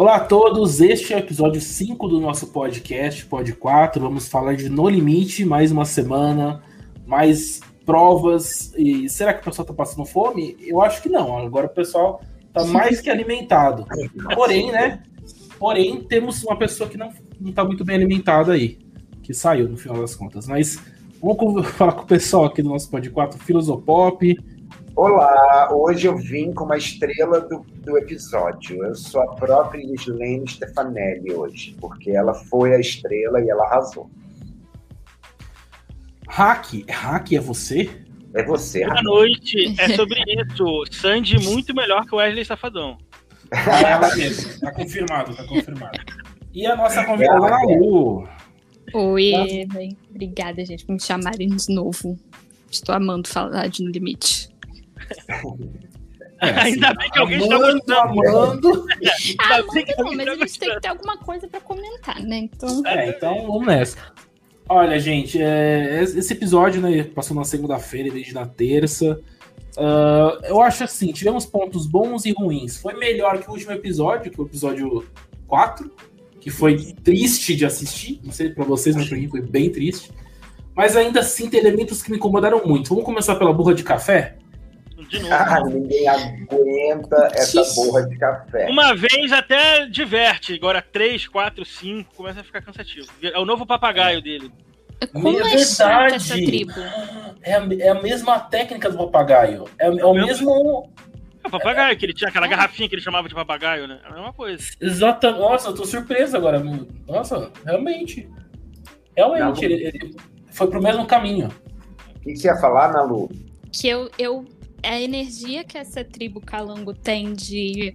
Olá a todos, este é o episódio 5 do nosso podcast, Pod 4. Vamos falar de No Limite, mais uma semana, mais provas. E será que o pessoal tá passando fome? Eu acho que não. Agora o pessoal tá mais que alimentado. Porém, né? Porém, temos uma pessoa que não, não tá muito bem alimentada aí, que saiu no final das contas. Mas vamos falar com o pessoal aqui do nosso Pod 4, Filosopop. Olá, hoje eu vim com uma estrela do, do episódio. Eu sou a própria Gislene Stefanelli hoje, porque ela foi a estrela e ela arrasou. Hack, Hack é você? É você. Boa noite, é sobre isso. Sandy muito melhor que o Wesley Safadão. É ela mesmo, tá confirmado, tá confirmado. E a nossa convidada, é. Lu. Oi, bem, obrigada, gente, por me chamarem de novo. Estou amando falar de No Limite. É, Ainda bem que alguém está amando, gostando. amando. Ah, Ainda bem que não, mas tá a gente tem que ter alguma coisa pra comentar, né? Então, É, então vamos nessa. Olha, gente, é, esse episódio, né, passou na segunda-feira em vez de na terça. Ah, eu acho assim, tivemos pontos bons e ruins. Foi melhor que o último episódio, que é o episódio 4, que foi triste de assistir. Não sei pra vocês, mas pra mim foi bem triste. Mas ainda assim tem elementos que me incomodaram muito. Vamos começar pela burra de café? De novo. Ah, ninguém aguenta essa borra de café. Uma vez até diverte, agora três, quatro, cinco, começa a ficar cansativo. É o novo papagaio dele. como É é verdade. essa tribo? É a, é a mesma técnica do papagaio. É, é o mesmo. É o papagaio, que ele tinha aquela garrafinha que ele chamava de papagaio, né? É a mesma coisa. Exata. Nossa, eu tô surpreso agora. Nossa, realmente. Realmente, Não. ele, ele foi pro mesmo caminho. O que que você ia falar, Nalu? Que eu, eu. A energia que essa tribo calango tem de.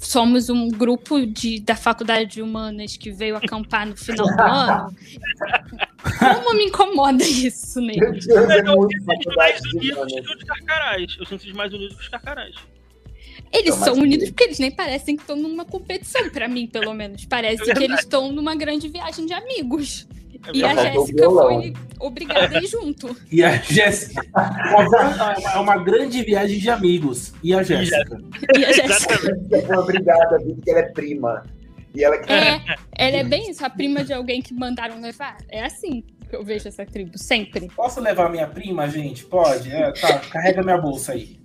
Somos um grupo de, da faculdade de humanas que veio acampar no final do ano. Como me incomoda isso Meu neles? Deus, é Eu muito sinto mais unidos que os carcarás. Eu sinto mais unidos que os carcarás. Eles Então, são unidos porque eles nem parecem que estão numa competição, pra mim, pelo menos. Parece É que eles estão numa grande viagem de amigos. É E a Jéssica foi obrigada a ir junto. E a Jéssica. É uma grande viagem de amigos. E a Jéssica? E a Jéssica. Foi obrigada, viu, porque ela é prima. E ela que É, ela é bem isso, a prima de alguém que mandaram levar. É assim que eu vejo essa tribo, sempre. Posso levar minha prima, gente? Pode? É, tá, carrega minha bolsa aí.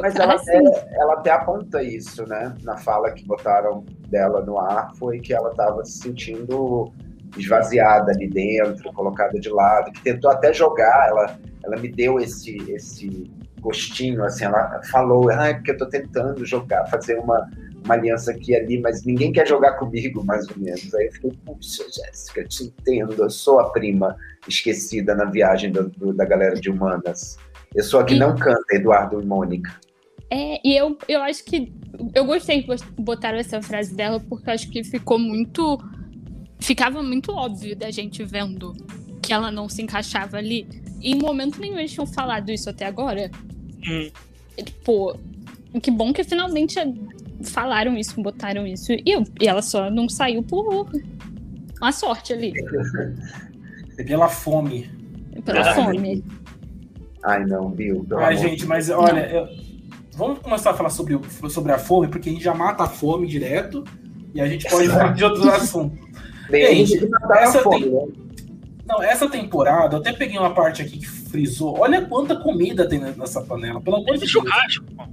Mas ela Assim. até, ela até aponta isso, né? Na fala que botaram dela no ar, foi que ela estava se sentindo esvaziada ali dentro, colocada de lado, que tentou até jogar, ela, ela me deu esse, esse gostinho, assim, ela falou, ah, é porque eu tô tentando jogar, fazer uma, uma aliança aqui e ali, mas ninguém quer jogar comigo, mais ou menos. Aí eu fiquei, puxa, Jéssica, te entendo, eu sou a prima esquecida na viagem do- do- da galera de humanas. Eu sou a que E- não canta, Eduardo e Mônica. É, e eu, eu acho que. Eu gostei que botaram essa frase dela, porque eu acho que ficou muito. Ficava muito óbvio da gente vendo que ela não se encaixava ali. E em momento nenhum eles tinham falado isso até agora. Hum. E, Tipo, que bom que finalmente falaram isso, botaram isso. E, eu- e ela só não saiu por uma sorte ali, Pela fome. pela Ah, fome. Ai, não, pelo Ai, amor gente, mas olha, eu- vamos começar a falar sobre, sobre a fome, porque a gente já mata a fome direto e a gente pode falar de outros assuntos. Tem Gente, essa a fome, tem- né? Não, essa temporada, eu até peguei uma parte aqui que frisou. Olha quanta comida tem nessa panela, pelo amor de Deus. churrasco, pô.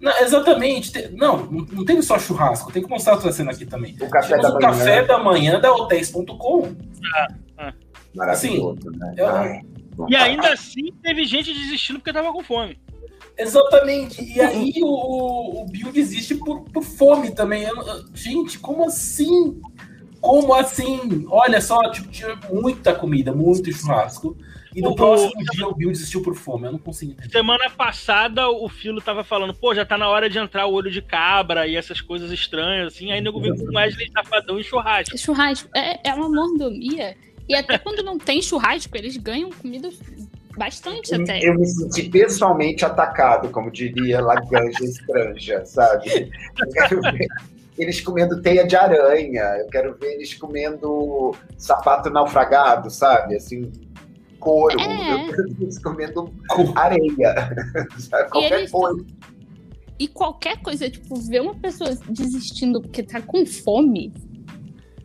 Não, exatamente. te- Não, não teve só churrasco. Tem que mostrar outra cena aqui também. O café Tivemos da o manhã, café da manhã da hotéis.com. maravilhoso, né? eu- Ai, E ainda assim teve gente desistindo porque tava com fome. Exatamente. E aí o, o Bill desiste por, por fome também. Eu- gente, como assim? Como assim? Olha só, tipo, tinha muita comida, muito churrasco. E no O- próximo dia o Bill desistiu por fome. Eu não consigo entender. Semana passada o Filo tava falando, pô, já tá na hora de entrar o olho de cabra e essas coisas estranhas, assim. Aí nego veio com Wesley Safadão e churrasco. Churrasco é, é uma mordomia. E até quando não tem churrasco, eles ganham comida bastante até. Eu me senti pessoalmente atacado, como diria Laganja Estranja, sabe? Eles comendo teia de aranha, eu quero ver eles comendo sapato naufragado, sabe? Assim, couro, É. eu quero ver eles comendo areia, sabe? Qualquer eles- coisa. E qualquer coisa, tipo, ver uma pessoa desistindo porque tá com fome,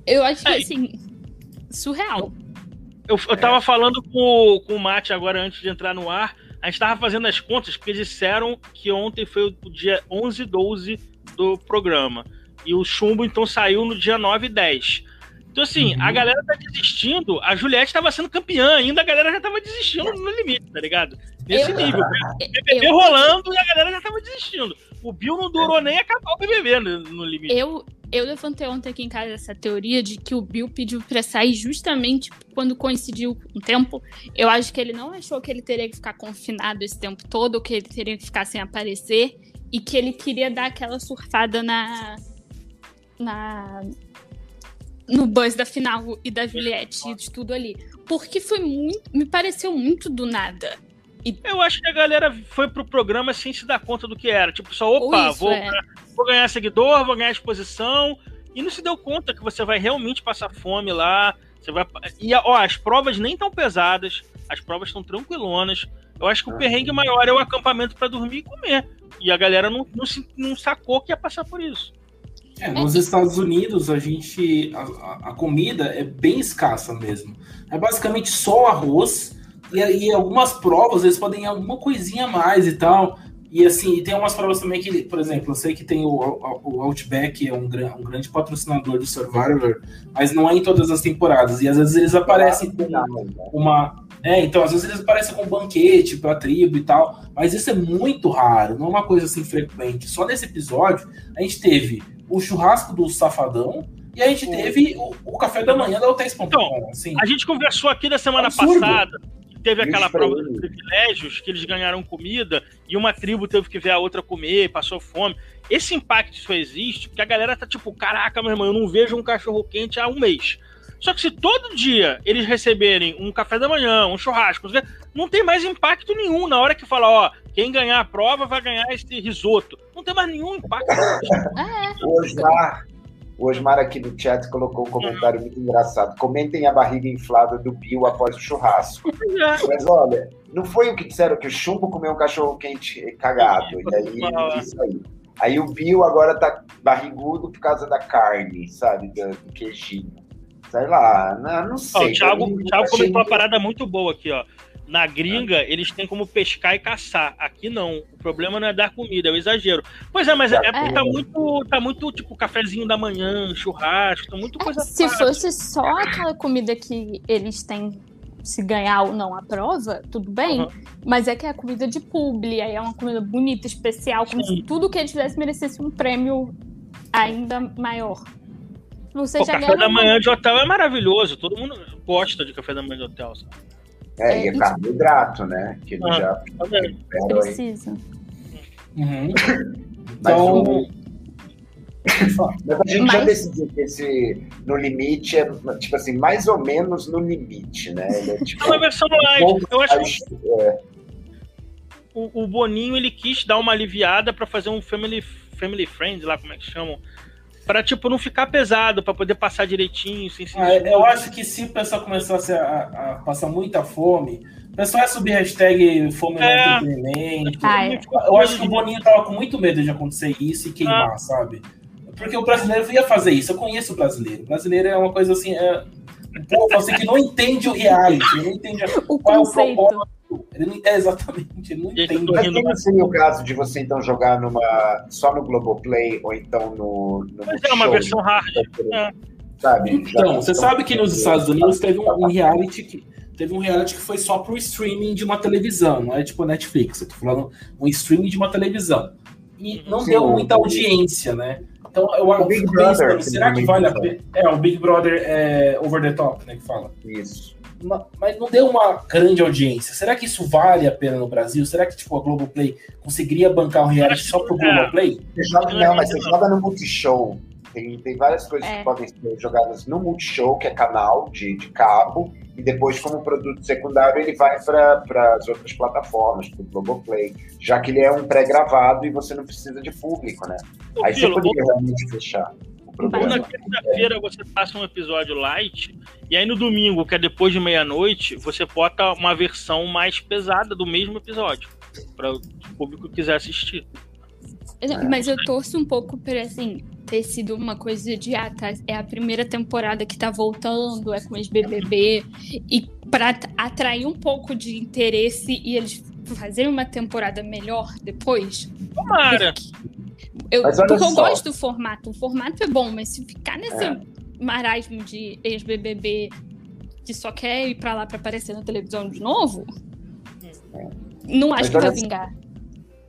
eu acho que, É. assim, surreal. Eu, eu tava falando com, o- com o Mate agora antes de entrar no ar. A gente tava fazendo as contas, porque disseram que ontem foi o dia 11 e 12 do programa. E o chumbo, então, saiu no dia 9 e 10. Então, assim, Uhum. a galera tá desistindo. A Juliette tava sendo campeã ainda, a galera já tava desistindo no limite, tá ligado? Nesse Eu- nível. BBB Eu, rolando e a galera já tava desistindo. O Bill não durou nem acabar o BBB no, no limite. eu, eu levantei ontem aqui em casa essa teoria de que o Bill pediu pra sair justamente quando coincidiu um tempo. Eu acho que ele não achou que ele teria que ficar confinado esse tempo todo, ou que ele teria que ficar sem aparecer, e que ele queria dar aquela surfada na. Na no buzz da final e da Juliette e de tudo ali. Porque foi muito. Me pareceu muito do nada. Eu acho que a galera foi pro programa sem se dar conta do que era. Tipo, só, opa, isso, vou, é. vou ganhar seguidor, vou ganhar exposição. E não se deu conta que você vai realmente passar fome lá. Você vai. E ó, as provas nem tão pesadas, as provas estão tranquilonas. Eu acho que o perrengue maior é o acampamento para dormir e comer. E a galera não, não, se, não sacou que ia passar por isso. É, nos Estados Unidos, a gente. A, a- comida é bem escassa mesmo. É basicamente só arroz. E, e algumas provas, eles podem ir alguma coisinha a mais e tal. E assim, e tem umas provas também que, por exemplo, eu sei que tem o, o- Outback, é um, gran- um grande patrocinador do Survivor, mas não é em todas as temporadas. E às vezes eles aparecem com né? uma. É, então às vezes eles aparecem com um banquete pra tribo e tal, mas isso é muito raro, não é uma coisa assim frequente. Só nesse episódio a gente teve o churrasco do Safadão e a gente teve o, o café da manhã da Hotéis.com. Então, assim. A gente conversou aqui da semana Absurdo. passada. Teve aquela Isso prova dos privilégios, que eles ganharam comida e uma tribo teve que ver a outra comer, passou fome. Esse impacto só existe porque a galera tá tipo, caraca, meu irmão, eu não vejo um cachorro quente há um mês. Só que se todo dia eles receberem um café da manhã, um churrasco, não tem mais impacto nenhum. Na hora que fala, ó, quem ganhar a prova vai ganhar esse risoto. Não tem mais nenhum impacto. O Osmar, o Osmar aqui no chat colocou um comentário muito engraçado. Comentem a barriga inflada do Bill após o churrasco. Mas olha, não foi o que disseram que o chumbo comeu um cachorro quente cagado. E aí disse aí. Aí o Bill agora tá barrigudo por causa da carne, sabe? Do, do queijinho. Sei lá, não, não Ó, sei. o Thiago, o Thiago achei comentou uma parada muito boa aqui, ó. Na gringa, eles têm como pescar e caçar. Aqui não. O problema não é dar comida, é o exagero. Pois é, mas é, é porque tá muito, tá muito, tipo, cafezinho da manhã, churrasco, tá muito coisa Se fácil. fosse só aquela comida que eles têm, se ganhar ou não a prova, tudo bem. Uhum. Mas é que é a comida de publi, aí é uma comida bonita, especial, como Sim. se tudo que eles fizessem merecesse um prêmio ainda maior. Você Pô, já café da manhã de hotel é maravilhoso. Todo mundo gosta de café da manhã de hotel, sabe? É, e É, é carboidrato, né? Que ele Ah, já Tá. Precisa. Uhum. Mas Então. o- Mas a gente já Mas- decidiu que esse no limite é, tipo assim, mais ou menos no limite, né? Ele é tipo. É uma versão light. Eu acho que é, o, o Boninho ele quis dar uma aliviada pra fazer um family, family friend, lá como é que chamam. Pra, tipo, não ficar pesado, pra poder passar direitinho, sem se Ah, eu acho que se o pessoal começasse a, a passar muita fome, o pessoal ia subir hashtag fome no É. entretenimento. Ah, é. Eu acho que o Boninho tava com muito medo de acontecer isso e queimar, sabe? Porque o brasileiro ia fazer isso. Eu conheço o brasileiro. O brasileiro é uma coisa assim. É... Um povo assim que não entende o reality, não entende O qual é o conceito. propósito. Ele não, é exatamente, ele não Gente, entende. Mas não seria o caso de você então jogar numa só no Globoplay ou então no, no Mas é uma versão hard. É. Sabe? Então, você sabe que nos Estados Unidos teve um, um reality que teve um reality que foi só pro streaming de uma televisão, não é tipo Netflix. Eu tô falando um streaming de uma televisão. E não Sim, deu muita audiência, né? Então eu O Big fico Brother, pensando, que será que vale a pena? É, o Big Brother é over the top, né, que fala. Isso. Ma- Mas não deu uma grande audiência. Será que isso vale a pena no Brasil? Será que tipo a Globoplay conseguiria bancar um reality só pro. Globoplay? Você joga, Não, não, mas você joga no Multishow. Tem, tem várias coisas É. que podem ser jogadas no Multishow, que é canal de, de cabo, e depois, como produto secundário, ele vai para as outras plataformas, para o Globoplay, já que ele é um pré-gravado e você não precisa de público, né? Ô, Aí você Filo, poderia realmente fechar ou programa. na quinta-feira você passa um episódio light, e aí no domingo, que é depois de meia-noite, você bota uma versão mais pesada do mesmo episódio. Para o público que quiser assistir. Mas eu torço um pouco para assim ter sido uma coisa de ah, tá, é a primeira temporada que tá voltando, é com os BBB e para atrair um pouco de interesse e eles fazerem uma temporada melhor depois. Tomara. Eu, porque eu gosto do formato. O formato é bom, mas se ficar nesse é. marasmo de ex-BBB que só quer ir para lá para aparecer na televisão de novo, é. não acho mas que vai vingar.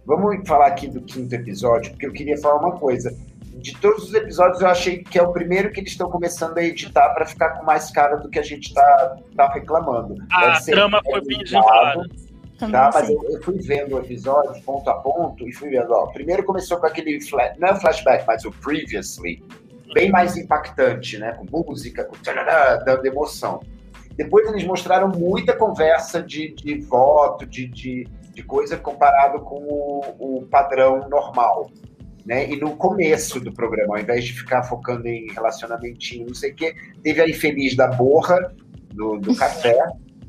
Vamos falar aqui do quinto episódio, porque eu queria falar uma coisa. De todos os episódios, eu achei que é o primeiro que eles estão começando a editar para ficar com mais cara do que a gente está tá reclamando. A trama foi bem desenvolvida. Tá, mas eu, eu, fui vendo o episódio ponto a ponto e fui vendo, ó, primeiro começou com aquele, flash, não é flashback, mas o previously, bem mais impactante, né, com música, com dando emoção. Depois eles mostraram muita conversa de, de voto, de, de, de coisa comparado com o, o padrão normal. Né? E no começo do programa, ao invés de ficar focando em relacionamentinho, não sei o quê, teve a infeliz da borra, do, do café,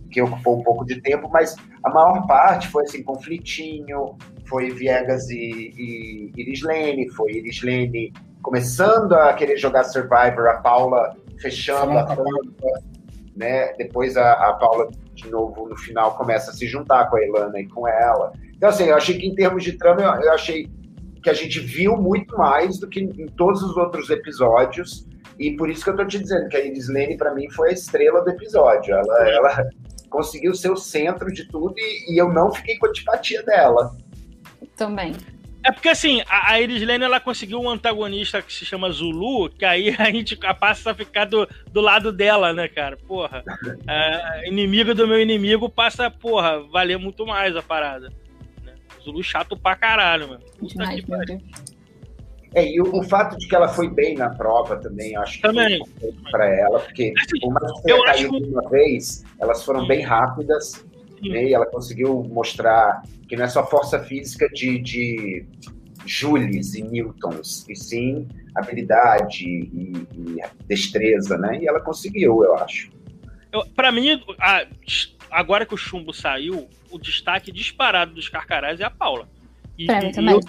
que ocupou um pouco de tempo, mas a maior parte foi assim, conflitinho, foi Viegas e, e Iris Lane, foi Iris Lane começando a querer jogar Survivor, a Paula fechando a tampa, né? Depois a, a Paula, de novo, no final, começa a se juntar com a Ilana e com ela. Então, assim, eu achei que em termos de trama, eu, eu achei que a gente viu muito mais do que em todos os outros episódios. E por isso que eu tô te dizendo que a Iris Lane, para mim, foi a estrela do episódio. Ela, ela conseguiu ser o centro de tudo e, e eu não fiquei com a antipatia dela. Também. É porque assim, a, a Iris Lane ela conseguiu um antagonista que se chama Zulu, que aí a gente passa a ficar do, do lado dela, né, cara? Porra. É, inimigo do meu inimigo passa, porra, valer muito mais a parada. Né? Zulu chato pra caralho, mano. Demais, é, e o, o, fato de que ela foi bem na prova também, acho que também. para ela, porque assim, por mais que tenha caído acho... uma vez, elas foram bem rápidas, né, e ela conseguiu mostrar que não é só força física de, de Jules e Newtons, e sim habilidade e, e destreza, né? E ela conseguiu, eu acho. Para mim, a, agora que o chumbo saiu, o destaque disparado dos Carcarás é a Paula. E, mim também.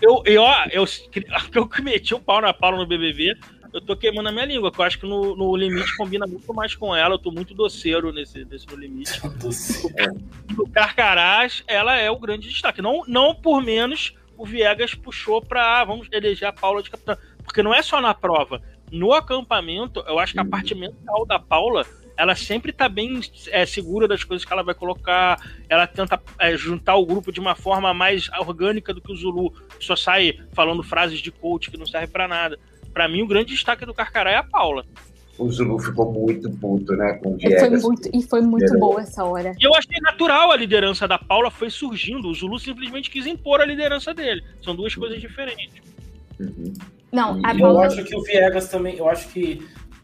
Eu, eu, eu, eu, meti o pau na Paula no BBB, eu tô queimando a minha língua, que eu acho que no, no limite combina muito mais com ela. Eu tô muito doceiro nesse, nesse no limite. No Carcarás, ela é o grande destaque. Não, não por menos o Viegas puxou pra ah, vamos eleger a Paula de capitã. Porque não é só na prova. No acampamento, eu acho que a parte mental da Paula ela sempre tá bem é, segura das coisas que ela vai colocar, ela tenta é, juntar o grupo de uma forma mais orgânica do que o Zulu, que só sai falando frases de coach que não serve para nada. Para mim, o grande destaque do Carcará é a Paula. O Zulu ficou muito puto, né? Com o Foi muito, e foi muito boa essa hora. E eu achei natural a liderança da Paula foi surgindo. O Zulu simplesmente quis impor a liderança dele. São duas coisas diferentes. Uhum. Não, a Paula... Eu acho que o Viegas também. Eu acho que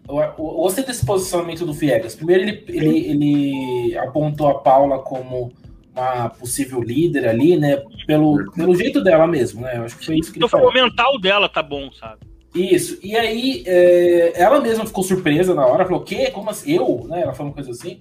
eu gostei desse posicionamento do Viegas. Primeiro, ele, ele, ele apontou a Paula como uma possível líder ali, né? Pelo, pelo jeito dela mesmo, né? Eu acho que foi isso que ele então, falou. O mental dela tá bom, sabe? Isso. E aí, é, ela mesma ficou surpresa na hora, falou: "Quê? Como assim? Eu?", né? Ela falou uma coisa assim.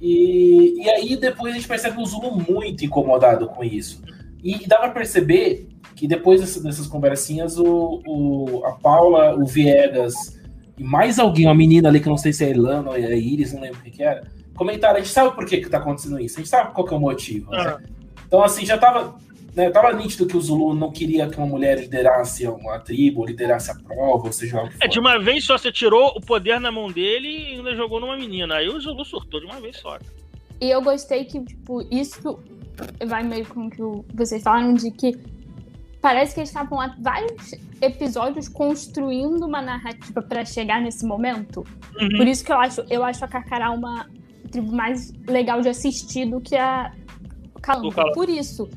E, e aí depois a gente percebe o Zulu muito incomodado com isso. E, e dá para perceber que depois dessas, dessas conversinhas, o, o, a Paula, o Viegas e mais alguém, uma menina ali que eu não sei se é Ilana ou é Iris, não lembro o que, que era, comentaram, a gente sabe por que, que tá acontecendo isso, a gente sabe qual que é o motivo. Né? Ah. Então, assim, já tava, né, tava nítido que o Zulu não queria que uma mulher liderasse uma tribo, liderasse a prova, ou seja, algo É, de uma vez só você tirou o poder na mão dele e ainda jogou numa menina. Aí o Zulu surtou de uma vez só. E eu gostei que, tipo, isso vai meio com o que vocês falaram de que parece que eles estavam há vários episódios construindo uma narrativa para chegar nesse momento. Uhum. Por isso que eu acho, eu acho a Carcará uma tribo mais legal de assistir do que a Calanca. Por isso.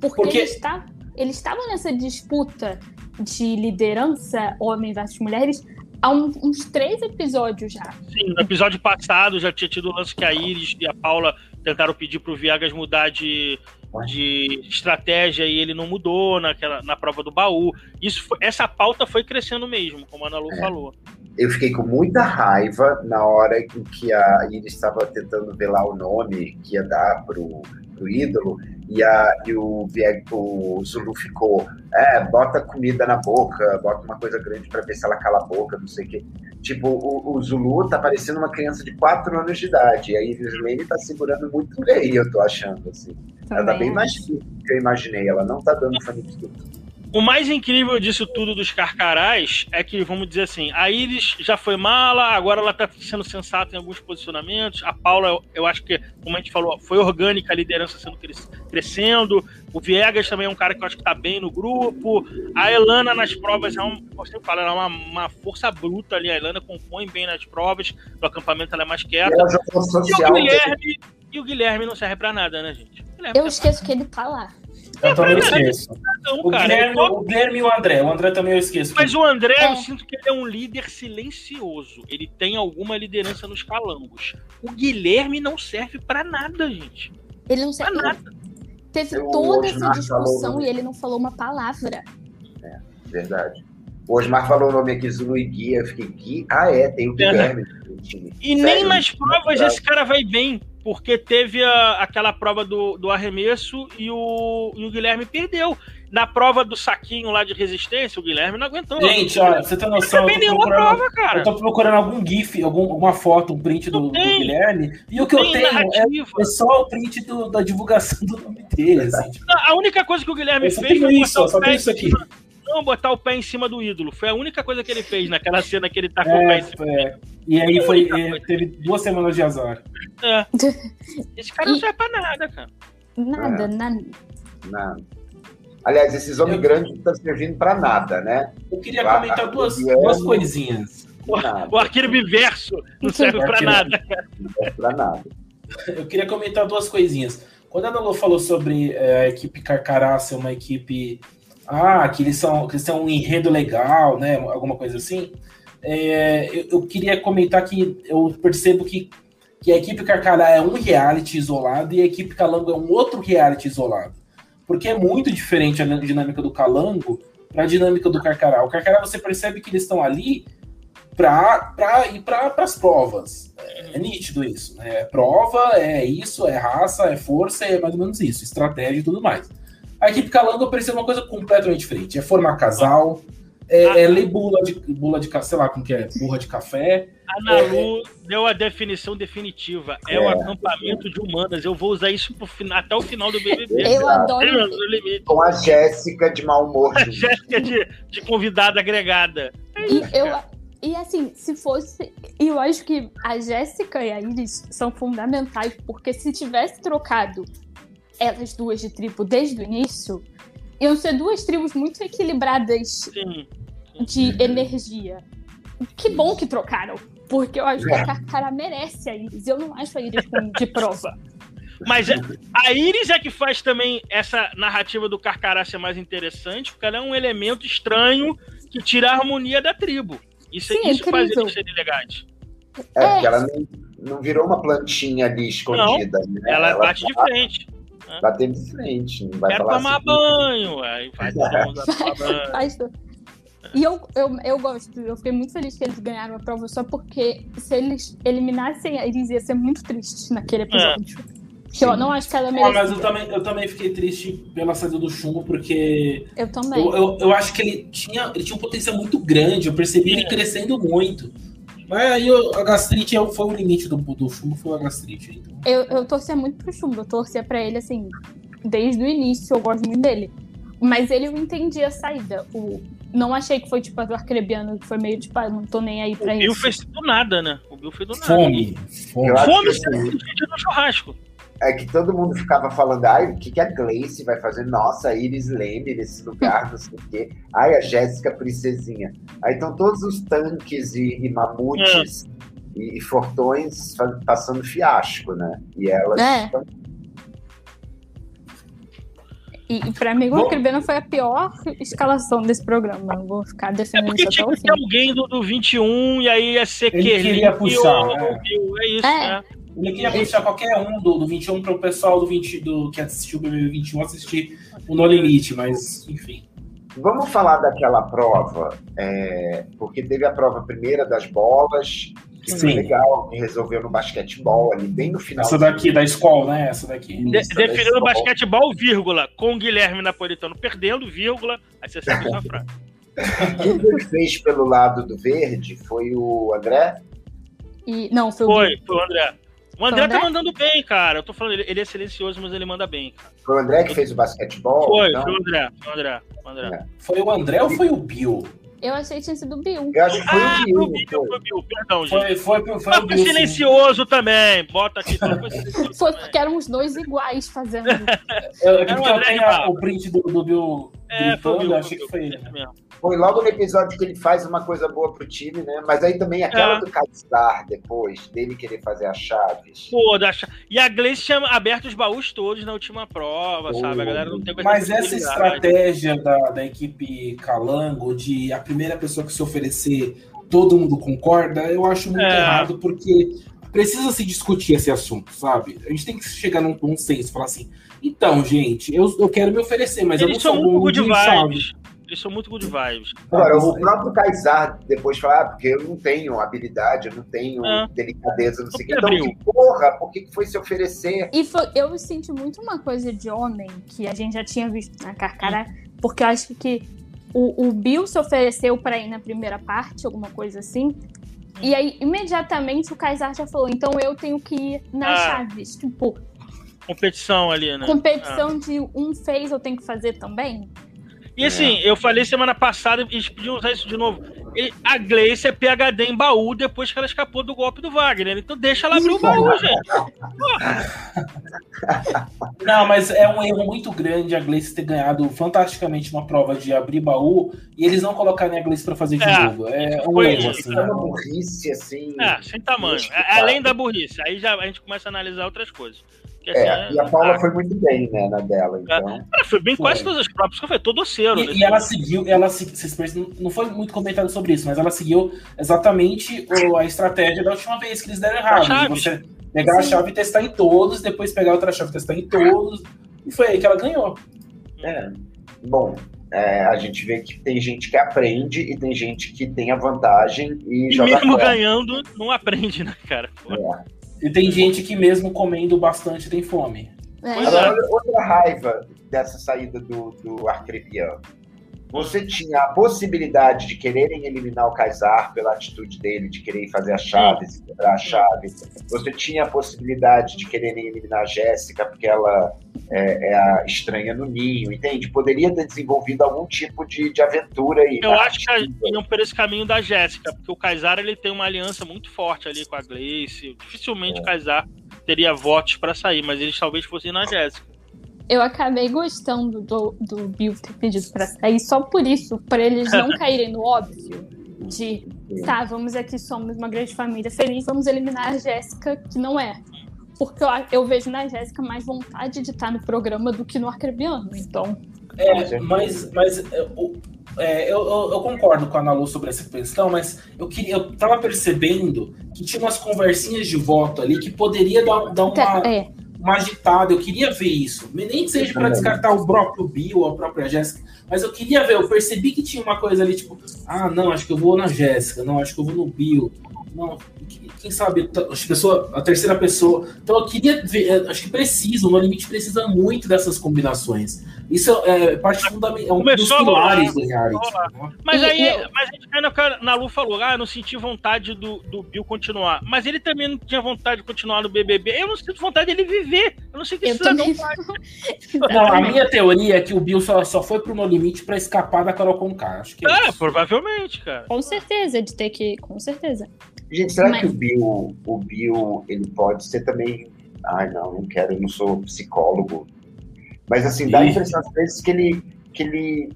Porque, porque... Eles, tá, estavam nessa disputa de liderança, homens versus mulheres, há um, uns três episódios já. Sim, no episódio passado já tinha tido o lance que a Iris e a Paula tentaram pedir pro Viegas mudar de, de estratégia e ele não mudou naquela, na prova do baú. Isso essa pauta foi crescendo mesmo, como a Ana Lu é. falou. Eu fiquei com muita raiva na hora em que a Iris estava tentando ver lá o nome que ia dar pro, pro ídolo, e, a, e o, o Zulu ficou, é, bota comida na boca, bota uma coisa grande para ver se ela cala a boca, não sei o quê. Tipo, o, o, Zulu tá parecendo uma criança de 4 anos de idade, e a Iris Lane tá segurando muito bem, eu tô achando, assim. Também ela tá bem mais do que eu imaginei, ela não tá dando faniquito. O mais incrível disso tudo dos carcarás é que, vamos dizer assim, a Iris já foi mala, agora ela tá sendo sensata em alguns posicionamentos. A Paula, eu acho que, como a gente falou, foi orgânica a liderança sendo crescendo. O Viegas também é um cara que eu acho que tá bem no grupo. A Elana nas provas é um, você fala, é uma, uma força bruta ali. A Elana compõe bem nas provas. No acampamento ela é mais quieta. E, o Guilherme, e o Guilherme não serve pra nada, né, gente? Eu esqueço que ele tá lá. Eu também esqueço. Não, o, Guilherme, o Guilherme e o André. O André também eu esqueço. Mas o André, é. eu sinto que ele é um líder silencioso. Ele tem alguma liderança nos calangos. O Guilherme não serve para nada, gente. Ele não serve para nada. Teve eu, toda essa discussão e ele não falou uma palavra. É, verdade. O Osmar falou o nome aqui, Zulu e Guia. Eu fiquei, Gui? Ah, é, tem o Guilherme. É. E Sério? nem nas provas esse cara vai bem porque teve a, aquela prova do, do arremesso e o, e o Guilherme perdeu. Na prova do saquinho lá de resistência, o Guilherme não aguentou. Gente, olha, você tem noção. Eu tô, prova, cara. eu tô procurando algum GIF, algum, alguma foto, um print do, do, Guilherme. E o que eu tenho é, é, só o print do, da divulgação do nome dele. Assim, tipo. a única coisa que o Guilherme fez foi isso, só isso aqui. Não, botar o pé em cima do ídolo. Foi a única coisa que ele fez naquela cena que ele tá com é, o pé em cima. É. E aí foi, teve duas semanas de azar. É. Esse cara não serve pra nada, cara. Nada, é. nada. Nada. Aliás, esses homens eu... grandes não estão servindo pra nada, né? Eu queria comentar duas, duas coisinhas. O, o arqueiro biverso não serve pra nada, cara. Não serve pra nada. Eu queria comentar duas coisinhas. Quando a Nalo falou sobre é, a equipe Carcará ser uma equipe. Ah, que eles são, que eles têm um enredo legal, né? Alguma coisa assim é, eu, eu, queria comentar que eu percebo que, que a equipe Carcará é um reality isolado e a equipe Calango é um outro reality isolado. Porque é muito diferente a dinâmica do Calango para a dinâmica do Carcará. O Carcará você percebe que eles estão ali para ir para as provas. É, é, nítido isso. Né? É prova, é isso, é raça, é força, é mais ou menos isso, estratégia e tudo mais. A equipe Calango percebe uma coisa completamente diferente. É formar casal, é, ah, é ler bula de, bula de sei lá como que é, burra de café. A Nalu é, deu a definição definitiva. É, é, o acampamento de humanas. Eu vou usar isso pro, até o final do BBB. Eu adoro. Com a Jéssica de mau humor. A Jéssica de, de convidada agregada. É e eu, e assim, se fosse. E eu acho que a Jéssica e a Iris são fundamentais, porque se tivesse trocado elas duas de tribo desde o início, iam ser duas tribos muito equilibradas Sim. de energia. Que bom que trocaram, porque eu acho que a é. Carcara merece a Iris. Eu não acho a Iris de prova. Mas a Iris é que faz também essa narrativa do Carcará ser mais interessante, porque ela é um elemento estranho que tira a harmonia da tribo. Isso, Sim, isso é faz eles serem legais. É, é, porque ela não, não virou uma plantinha ali escondida. Não, né? ela, ela bate tá... de frente. Bater de frente. Não vai Quero falar tomar assim, banho. Aí vai tomar banho. E eu, eu, eu gosto, eu fiquei muito feliz que eles ganharam a prova só porque se eles eliminassem Iris ia ser muito triste naquele é. episódio. É. Eu não acho que ela merecia. Ah, mas eu também, eu também fiquei triste pela saída do Chumbo, porque. Eu também. Eu, eu, eu, acho que ele tinha, ele tinha um potencial muito grande, eu percebi é. ele crescendo muito. Mas aí a gastrite é foi o limite do, do chumbo, foi a gastrite. Então. Eu, eu torcia muito pro chumbo, eu torcia pra ele assim, desde o início, eu gosto muito dele. Mas ele eu entendi a saída. O, não achei que foi tipo a do Arcrebiano, que foi meio tipo, ah, não tô nem aí pra o isso. O Bill fez do nada, né? O Bill fez do nada. Fome. Fome, Fome assim, no churrasco é que todo mundo ficava falando, ai, o que, que a Gleice vai fazer? Nossa, a Iris Leme nesse lugar, não sei o quê. Ai, a Jéssica Princesinha. Aí estão todos os tanques e, e mamutes é. E, e, fortões passando fiasco, né? E elas é. estão... E, e pra mim, o Arcrebeno foi a pior escalação desse programa. Eu vou ficar é defendendo é isso até o fim. alguém do, do 21 e aí ia ser Ele queria puxar, é. é isso, é. né? Ele queria puxar qualquer um do, do 21 para o pessoal do 20, do, que assistiu o BBB 21 assistir o No Limite, mas enfim. Vamos falar daquela prova, é, porque teve a prova primeira das bolas, que foi legal, que resolveu no basquetebol ali, bem no final. Essa daqui, da escola, né? Essa daqui. De, definindo basquetebol, vírgula, com o Guilherme Napolitano perdendo, vírgula, aí você sabe essa frase. Quem fez pelo lado do verde foi o André? E, não, foi o Foi, foi o André. O André, André, tá mandando bem, cara. Eu tô falando, ele, ele é silencioso, mas ele manda bem, cara. Foi o André que fez o basquetebol? Foi, então? foi o André. Foi o André. Foi o André, é. foi o André ou foi o Bill? Eu achei que tinha sido o Bill. Eu acho que foi ah, o Bill. Foi o Bill, foi o Bill, perdão, gente. Foi, foi, foi, o Bill. silencioso sim. também. Bota aqui. Foi porque eram os dois iguais fazendo. eu, eu, eu tenho o print do, do Bill. É, foi achei que foi. Foi logo no episódio que ele faz uma coisa boa pro time, né? Mas aí também aquela é. do Kaystar depois, dele querer fazer as chaves. Pô, da chave. E a Gleice tinha aberto os baús todos na última prova, Pô. sabe? A galera não tem Mas essa estratégia da, da equipe Calango de a primeira pessoa que se oferecer, todo mundo concorda, eu acho muito é. errado, porque precisa se discutir esse assunto, sabe? A gente tem que chegar num consenso, falar assim, então, gente, eu, eu quero me oferecer, mas Eles eu não sou bom de vibes. Eles são muito good vibes. Agora, o próprio Kaysar depois fala, ah, porque eu não tenho habilidade, eu não tenho é. delicadeza, não sei o que. Então, que porra, por que foi se oferecer? E foi, eu senti muito uma coisa de homem que a gente já tinha visto na Carcará, porque eu acho que o, o Bill se ofereceu para ir na primeira parte, alguma coisa assim. E aí, imediatamente, o Kaysar já falou, então eu tenho que ir nas ah. chaves. Tipo, competição ali, né? Competição ah. de um fez, eu tenho que fazer também. E assim, é. eu falei semana passada, e eles podiam usar isso de novo. A Gleice é PHD em baú depois que ela escapou do golpe do Wagner. Então deixa ela abrir o baú, gente. Não, mas é um erro muito grande a Gleice ter ganhado fantasticamente uma prova de abrir baú e eles não colocarem a Gleice pra fazer de é, novo. É um erro, assim. É uma burrice, assim. É, sem tamanho. É, além da burrice. Aí já a gente começa a analisar outras coisas. É, assim, e a Paula tá. foi muito bem, né, na dela, então. Ela foi bem quase todas as provas, que foi todo oceano. E, e ela seguiu, ela não foi muito comentado sobre isso, mas ela seguiu exatamente a estratégia da última vez que eles deram errado. Você pegar Sim. a chave e testar em todos, depois pegar outra chave e testar em todos. E foi aí que ela ganhou. É. Bom, é, a gente vê que tem gente que aprende e tem gente que tem a vantagem e, e joga mesmo ganhando, não aprende, né, cara? É. E tem gente que mesmo comendo bastante tem fome. É. Agora, outra raiva dessa saída do, do Arcrebiano. Você tinha a possibilidade de quererem eliminar o Kaysar pela atitude dele, de querer fazer as chaves, quebrar a chave. Você tinha a possibilidade de quererem eliminar a Jéssica, porque ela é, é, a estranha no ninho, entende? Poderia ter desenvolvido algum tipo de, de aventura aí. Eu acho que iam por esse caminho da Jéssica, porque o Kaysar ele tem uma aliança muito forte ali com a Gleice. Dificilmente é. o Kaysar teria votos para sair, mas eles talvez fossem na Jéssica eu acabei gostando do, do Bill ter pedido pra sair só por isso, para eles não caírem no óbvio de tá, vamos aqui, somos uma grande família feliz, vamos eliminar a Jéssica, que não é. Porque eu, eu vejo na Jéssica mais vontade de estar no programa do que no Arcrebiano, então. É, mas, mas é, eu, eu, eu, concordo com a Ana sobre essa questão, mas eu queria, eu tava percebendo que tinha umas conversinhas de voto ali que poderia dar, dar uma. É uma agitada. Eu queria ver isso. Nem que seja para descartar o próprio Bill ou a própria Jéssica. Mas eu queria ver. Eu percebi que tinha uma coisa ali, tipo, ah, não, acho que eu vou na Jéssica. Não, acho que eu vou no Bill. Não, quem sabe, acho que eu sou a terceira pessoa. Então eu queria ver, acho que precisa, o No Limite precisa muito dessas combinações. Isso é, é parte fundamental, é um dos pilares do reality. Né? Mas aí, mas a gente cai na, na Lu falou, ah, eu não senti vontade do, do Bill continuar. Mas ele também não tinha vontade de continuar no BBB. Eu não sinto vontade dele viver. Eu não sei que isso também... não Não, a minha teoria é que o Bill só, só foi pro No Limite pra escapar da Carol Conká. Acho que é, é provavelmente, cara. Com certeza, de ter que. Com certeza. Gente, será Mas... que o Bill, o Bill, ele pode ser também. Ai, não, não quero, eu não sou psicólogo. Mas assim, dá a impressão às vezes que ele, que ele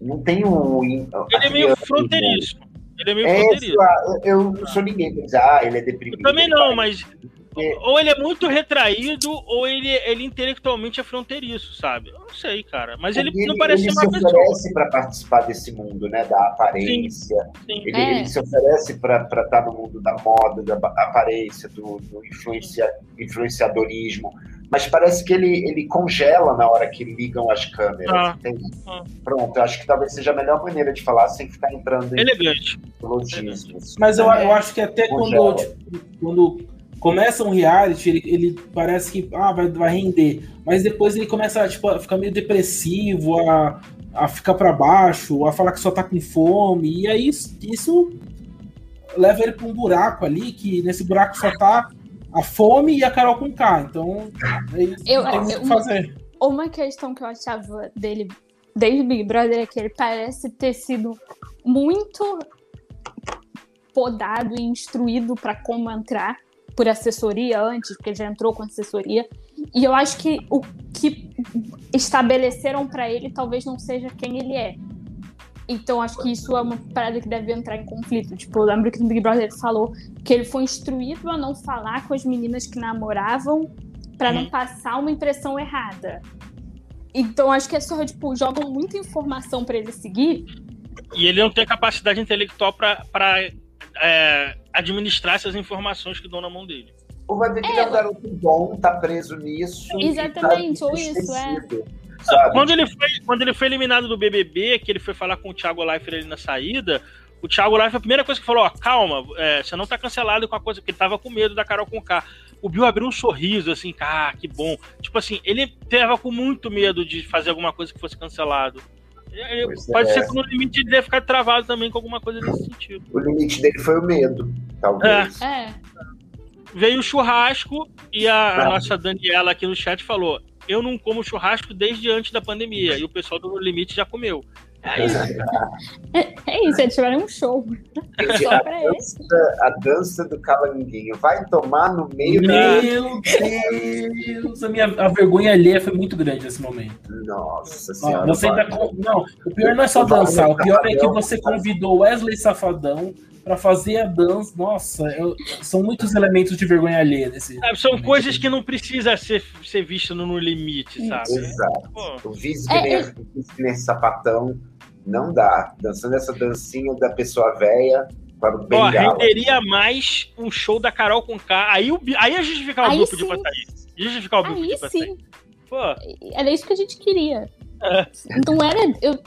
não tem um. Ele é meio fronteiriço. Ele é meio é, fronteiriço. Eu não sou ninguém pra dizer, ah, ele é deprimido. Eu também não, mas ou ele é muito retraído, ou ele, ele intelectualmente é fronteiriço, sabe? Eu não sei, cara. Mas ele, ele não parece ele uma se pessoa. oferece para participar desse mundo, né? Da aparência. Sim, sim. Ele, é. ele, se oferece para estar no mundo da moda, da aparência, do, do influencia, influenciadorismo. Mas parece que ele, ele congela na hora que ligam as câmeras, Ah. Ah. Pronto, eu acho que talvez seja a melhor maneira de falar sem ficar entrando em Elegante. silogismos. Mas eu, É. eu acho que até quando, tipo, quando começa um reality, ele, ele parece que ah, vai, vai render. Mas depois ele começa tipo, a ficar meio depressivo, a, a ficar pra baixo, a falar que só tá com fome. E aí isso, isso leva ele pra um buraco ali, que nesse buraco só tá a fome e a Carol com K. Então, é isso, Eu- não tem muito eu- que fazer. Uma questão que eu achava dele desde Big Brother é que ele parece ter sido muito podado e instruído para como entrar por assessoria antes, porque ele já entrou com assessoria. E eu acho que o que estabeleceram para ele talvez não seja quem ele é. Então acho que isso é uma parada que deve entrar em conflito. Tipo, eu lembro que no Big Brother ele falou que ele foi instruído a não falar com as meninas que namoravam para não Uhum. passar uma impressão errada. Então acho que é só, tipo, jogam muita informação para ele seguir. E ele não tem capacidade intelectual pra, pra é, administrar essas informações que dão na mão dele. Ou vai ver que ele é um garoto bom, tá preso nisso. e Exatamente, tá ou isso, é. Sabe? Quando ele, foi, quando ele foi eliminado do BBB, que ele foi falar com o Thiago Leifert ali na saída, o Thiago Leifert, a primeira coisa que falou, ó, calma, é, você não tá cancelado com a coisa, porque ele tava com medo da Carol com K. O Bill abriu um sorriso, assim, ah, que bom. Tipo assim, ele tava com muito medo de fazer alguma coisa que fosse cancelado. Ele- Pois pode é. ser que no limite ele deve ficar travado também com alguma coisa nesse sentido. O limite dele foi o medo, talvez. É. Veio o churrasco e a, a Ah. nossa Daniela aqui no chat falou: Eu não como churrasco desde antes da pandemia. E o pessoal do No Limite já comeu. É isso. É isso, eles tiveram um show. Só a, pra dança, a dança do calanguinho vai tomar no meio da. Meu Deus! A, minha, a vergonha alheia foi muito grande nesse momento. Nossa Ó, senhora. você ainda Não, o pior não é só dançar, o pior é que você convidou Wesley Safadão pra fazer a dança. Nossa, eu- são muitos elementos de vergonha alheia nesse. Sabe, são coisas que não precisa ser, ser vista no, no limite, sabe? Exato. Pô, O Visgner, o Visgner sapatão não dá. Dançando essa dancinha da pessoa velha para o ó, bengala. renderia mais um show da Carol com K. Aí, o, aí ia justificar o Aí pedir sim. sair. Ia justificar o pedir Aí sair. sim, Pô, era isso que a gente queria. É. Não era. Eu-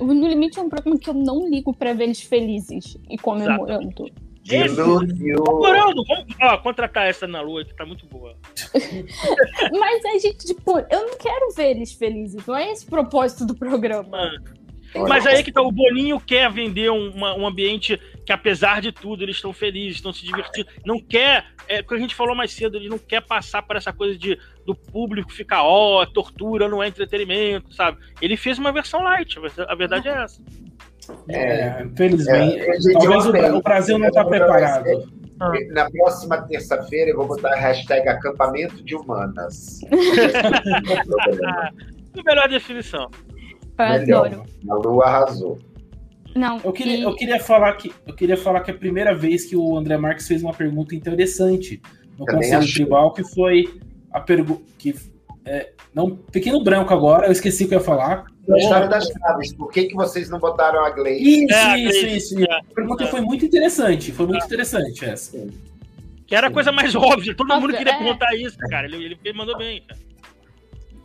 no limite é um programa que eu não ligo pra ver eles felizes e comemorando. Dilúvio. Morando, vamos ó, contratar essa na lua que tá muito boa. Mas a gente, tipo, eu não quero ver eles felizes. Não é esse o propósito do programa. Mas aí que tá, o Boninho quer vender um, uma- um ambiente que, apesar de tudo, eles estão felizes, estão se divertindo. Não quer, é o que a gente falou mais cedo, ele não quer passar por essa coisa de do público ficar, ó, tortura, não é entretenimento, sabe? Ele fez uma versão light, a ver- a verdade é essa. É, infelizmente. É, talvez o, Brasil não tá vou preparado. Na próxima terça-feira eu vou botar a hashtag acampamento de humanas. A melhor definição. Eu Melhor. adoro. A Lua arrasou. Não, Eu queria, e- eu queria falar que eu queria falar que é a primeira vez que o André Marques fez uma pergunta interessante no Também Conselho achei. Tribal, que foi a pergunta que é, não pequeno branco agora, eu esqueci o que eu ia falar. A história das chaves. Por que, que vocês não botaram a Gleice? Isso, É, isso, Gleice, isso. é. A pergunta foi muito interessante, foi muito interessante essa. Que era a coisa mais óbvia, todo mundo Óbvio, queria é. perguntar isso, cara. Ele, ele mandou bem, cara.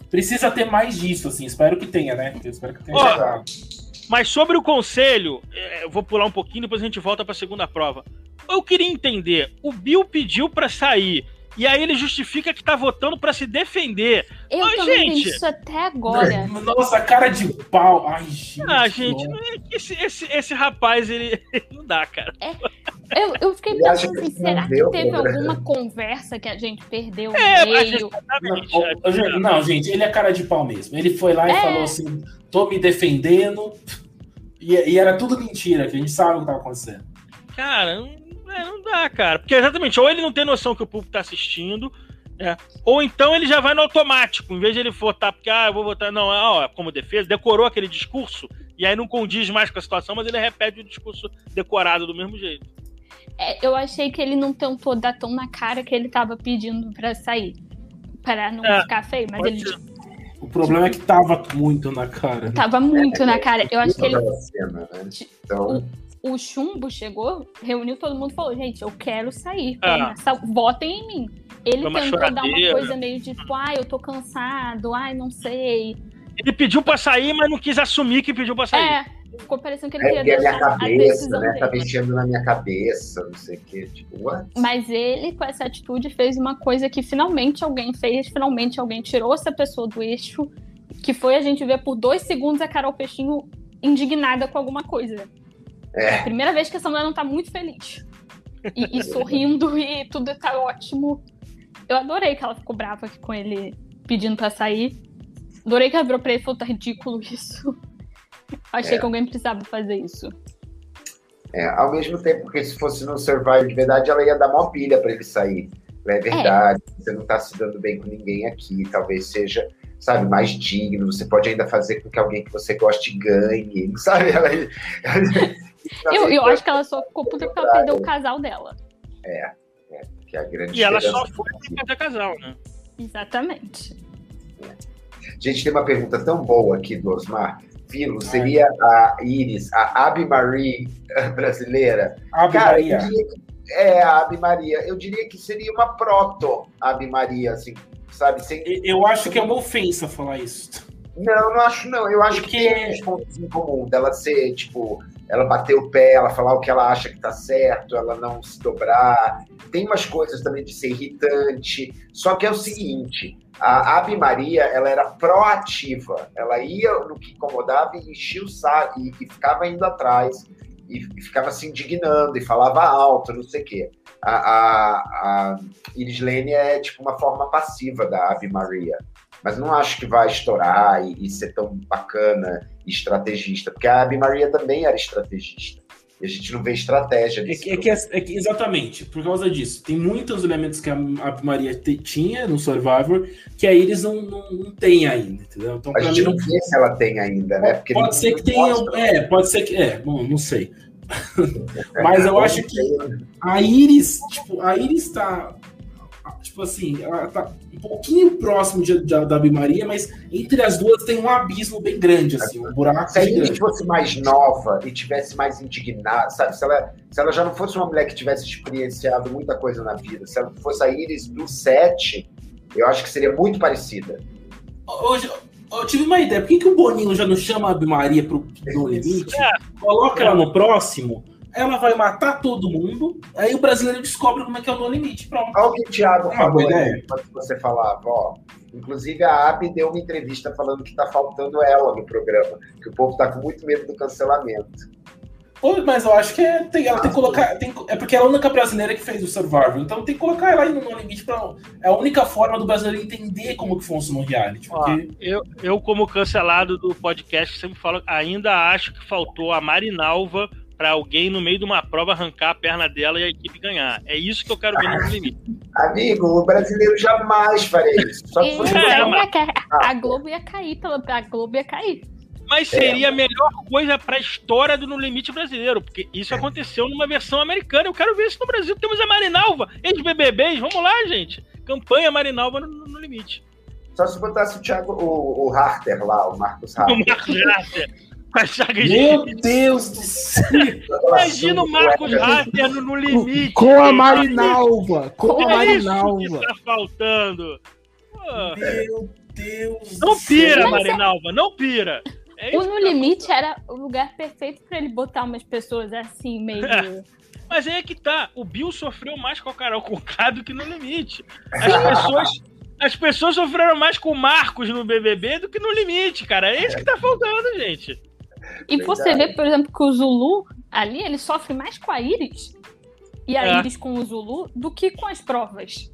Precisa ter mais disso, assim. Espero que tenha, né? Eu espero que tenha. Chegado. Mas sobre o conselho, é, eu vou pular um pouquinho, depois a gente volta pra segunda prova. Eu queria entender, o Bill pediu pra sair, e aí ele justifica que tá votando pra se defender. eu também gente! isso até agora. Nossa, cara de pau. Ai, gente. Ah, gente, é que esse, esse, esse rapaz, ele não dá, cara. Eu, eu fiquei pensando assim, será que teve né? alguma conversa que a gente perdeu É, mas meio? Não, gente, não, gente, ele é cara de pau mesmo. Ele foi lá e É. falou assim: tô me defendendo. E, e era tudo mentira, que a gente sabe o que tava acontecendo. Cara, não, é, não dá, cara. Porque exatamente, ou ele não tem noção que o público tá assistindo, né? Ou então ele já vai no automático. Em vez de ele votar, porque, ah, eu vou votar, não, ó, como defesa, decorou aquele discurso, e aí não condiz mais com a situação, mas ele repete o discurso decorado do mesmo jeito. É, eu achei que ele não tentou dar tão na cara que ele tava pedindo pra sair. Pra não É, ficar feio, mas ele ser. O problema é que tava muito na cara. né? tava muito na cara. Eu acho que ele. Cena, né? Então, o chumbo chegou, reuniu todo mundo e falou: gente, eu quero sair. Ah. Votem em mim. Ele Foi uma tentou dar uma choradeira. coisa meio de tipo, ai, eu tô cansado, ai, não sei. Ele pediu pra sair, mas não quis assumir que pediu pra sair. É, ficou parecendo que ele É, queria a minha deixar a cabeça, decisão né? Tá dele. mexendo na minha cabeça, não sei o quê. Tipo, what? Mas ele, com essa atitude, fez uma coisa que finalmente alguém fez, finalmente alguém tirou essa pessoa do eixo, que foi a gente ver por dois segundos a Carol Peixinho indignada com alguma coisa. É a primeira vez que essa mulher não tá muito feliz. E, e sorrindo e tudo tá ótimo. Eu adorei que ela ficou brava aqui com ele pedindo pra sair. Adorei que ela virou pra ele e falou, tá ridículo isso. Achei É. que alguém precisava fazer isso. É, ao mesmo tempo que se fosse no Survivor de verdade, ela ia dar mó pilha pra ele sair. É verdade, você não tá se dando bem com ninguém aqui, talvez seja, sabe, mais digno, você pode ainda fazer com que alguém que você goste ganhe, sabe? Ela, Eu, eu acho que ela só ficou puta porque ela perdeu o casal dela. que é a grande E ela só foi pra fazer casal, né? Exatamente. Gente, tem uma pergunta tão boa aqui do Osmar. Vilo, seria a Iris, a Abi Marie brasileira? Ave Cara, Maria. que- é a Abi Maria. Eu diria que seria uma proto Abi Maria, assim, sabe? Sem... Eu acho que é uma ofensa falar isso. Não, não acho não. Eu acho Porque- que tem uns pontos em comum dela ser, tipo, ela bater o pé, ela falar o que ela acha que tá certo, ela não se dobrar. Tem umas coisas também de ser irritante. Só que é o seguinte, a Abi Maria, ela era proativa. Ela ia no que incomodava e enchia o saco e, e ficava indo atrás. E, ficava se indignando e falava alto, não sei o quê. A, a, a Iris é tipo uma forma passiva da Abi Maria mas não acho que vai estourar e, e ser tão bacana e estrategista, porque a Abby Maria também era estrategista. E a gente não vê estratégia É nisso. é que- é que- exatamente, por causa disso. Tem muitos elementos que a Ave Maria te- tinha no Survivor que a Iris não, não, não tem ainda, entendeu? Então, a gente mim, não vê se ela tem ainda, né? Porque pode ser que tenha. É, pode ser que. É, bom, não sei. Mas eu acho que a Iris, tipo, a Iris tá. Tipo assim, ela tá um pouquinho próximo de, de- da Ave Maria, mas entre as duas tem um abismo bem grande, assim, um buraco Se a fosse mais nova e tivesse mais indignada, sabe? Se ela, se ela já não fosse uma mulher que tivesse experienciado muita coisa na vida, se ela fosse a Iris do 7, eu acho que seria muito parecida. Hoje, eu tive uma ideia. Por que, que o Boninho já não chama a Ave Maria pro Limite? É. Coloca ela no próximo, ela vai matar todo mundo, aí o brasileiro descobre como é que é o No Limite. Pronto. Olha o que o Thiago É falou ideia. enquanto você falava, ó. Inclusive a Abby deu uma entrevista falando que tá faltando ela no programa, que o povo tá com muito medo do cancelamento. Pô, Mas eu acho que é, tem, ela tem que colocar. tem- é porque ela é a única brasileira que fez o Survivor. Então tem que colocar ela aí no No Limite pra. É a única forma do brasileiro entender como que funciona o reality. Porque eu, eu, como cancelado do podcast, sempre falo, ainda acho que faltou a Marinalva pra alguém no meio de uma prova arrancar a perna dela e a equipe ganhar. É isso que eu quero ver no limite. Amigo, o brasileiro jamais faria isso. Só que É, aí mas- a Globo ia cair, pela, a Globo ia cair. Mas seria a melhor coisa pra história do No Limite brasileiro, porque isso aconteceu numa versão americana. Eu quero ver isso no Brasil. Temos a Marinalva, ex-BBBs. Vamos lá, gente. Campanha Marinalva no, no Limite. Só se botasse o Thiago, o, o Harter lá, o Marcos O Harter. Marcos Rasser. Meu de... Deus do céu! Imagina o Marcos Rasser no, no Limite. Com a. Marinalva! Com a É isso que Marinalva! tá faltando. Pô, Meu Deus não pira! Marinalva, não pira. É O No tá Limite era o lugar perfeito pra ele botar umas pessoas assim, meio. Mas aí é que tá. O Bill sofreu mais com a Carol Conká do que no limite. As pessoas, as pessoas sofreram mais com o Marcos no BBB do que no limite, cara. É isso que tá faltando, gente. E você vê, por exemplo, que o Zulu ali, ele sofre mais com a Iris e a É. Iris com o Zulu do que com as provas.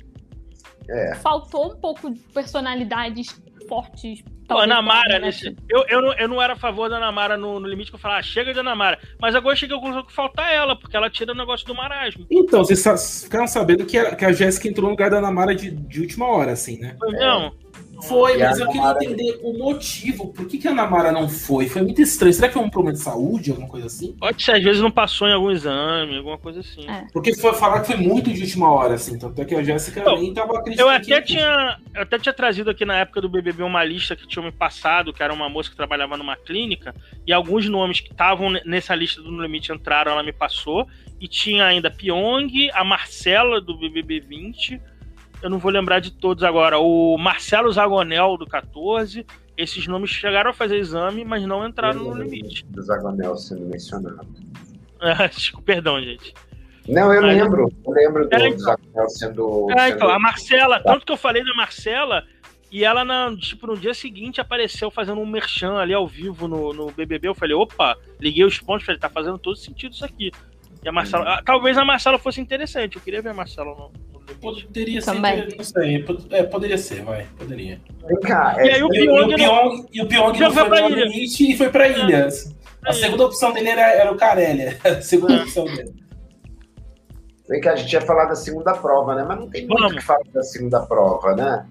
É. Faltou um pouco de personalidades fortes. Pô, Ana Mara, nesse, eu, eu, não, eu não era a favor da Ana Mara no, no limite, que eu falava, ah, chega de Ana Mara. Mas agora chega a conclusão que falta ela, porque ela tira o negócio do marasmo. Então, vocês ficaram sabendo que a, que a Jéssica entrou no lugar da Ana Mara de, de última hora, assim, né? Não, Foi, E mas eu queria entender o motivo. Por que, que a Namara não foi? Foi muito estranho. Será que foi um problema de saúde, alguma coisa assim? Pode ser, às vezes não passou em algum exame, alguma coisa assim. É. Porque foi falar que foi muito de última hora, assim. Tanto é que a Jéssica Não, nem tava Eu acreditando. até, que- tinha, eu até tinha trazido aqui na época do BBB uma lista que tinha me passado, que era uma moça que trabalhava numa clínica, e alguns nomes que estavam ne- nessa lista do No Limite entraram, ela me passou, e tinha ainda Pyong, a Marcela do BBB 20, eu não vou lembrar de todos agora, o Marcelo Zagonel do 14, esses nomes chegaram a fazer exame, mas não entraram no limite. Do Zagonel sendo mencionado. Desculpa, perdão, gente. Não, eu Mas- lembro. Eu lembro do, É, do então. Zagonel sendo. É, sendo- então, a Marcela, tanto que eu falei da Marcela, e ela, na, tipo, no dia seguinte apareceu fazendo um merchan ali ao vivo no, no BBB. Eu falei, opa, liguei os pontos, falei, tá fazendo todo sentido isso aqui. E a Marcela, Uhum. ah, talvez a Marcela fosse interessante, eu queria ver a Marcela no, Poderia ser, Também. não sei. É, poderia ser, vai. Poderia. Vem cá, E é, aí o E, e Pyong o não- e o Pyong foi foi pra ilha. limite e foi pra ilha. A segunda opção dele era, era o Carelli. A segunda É. opção dele. vem cá, a gente ia falar da segunda prova, né? Mas não tem muito o que falar da segunda prova, né?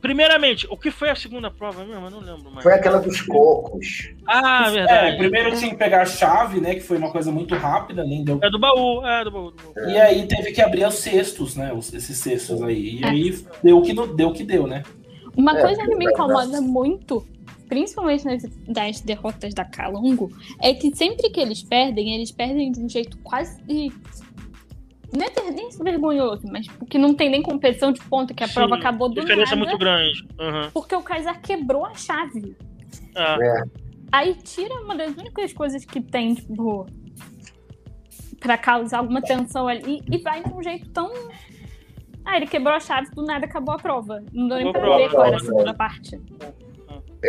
Primeiramente, o que foi a segunda prova mesmo? Eu não lembro mais. Foi aquela dos cocos. Ah, É, verdade. primeiro tinha que pegar a chave, né? Que foi uma coisa muito rápida, nem deu. É do baú, é do baú. Do baú. E aí teve que abrir os cestos, né? os- Esses cestos aí. E É. aí deu o que deu que deu, né? Uma É, coisa que me verdade. incomoda muito, principalmente nas das derrotas da Calungo, é que sempre que eles perdem, eles perdem de um jeito quase. Não é ter- nem vergonhoso, mas porque não tem nem competição de ponto, que a Sim, prova acabou do Diferença nada. muito grande. Uhum. Porque o Kaysar quebrou a chave. É. Aí tira uma das únicas coisas que tem, tipo, pra causar alguma tensão ali e vai de um jeito tão. Ah, ele quebrou a chave, do nada acabou a prova. Não deu nem pra Acabou a ver qual era a prova. segunda parte.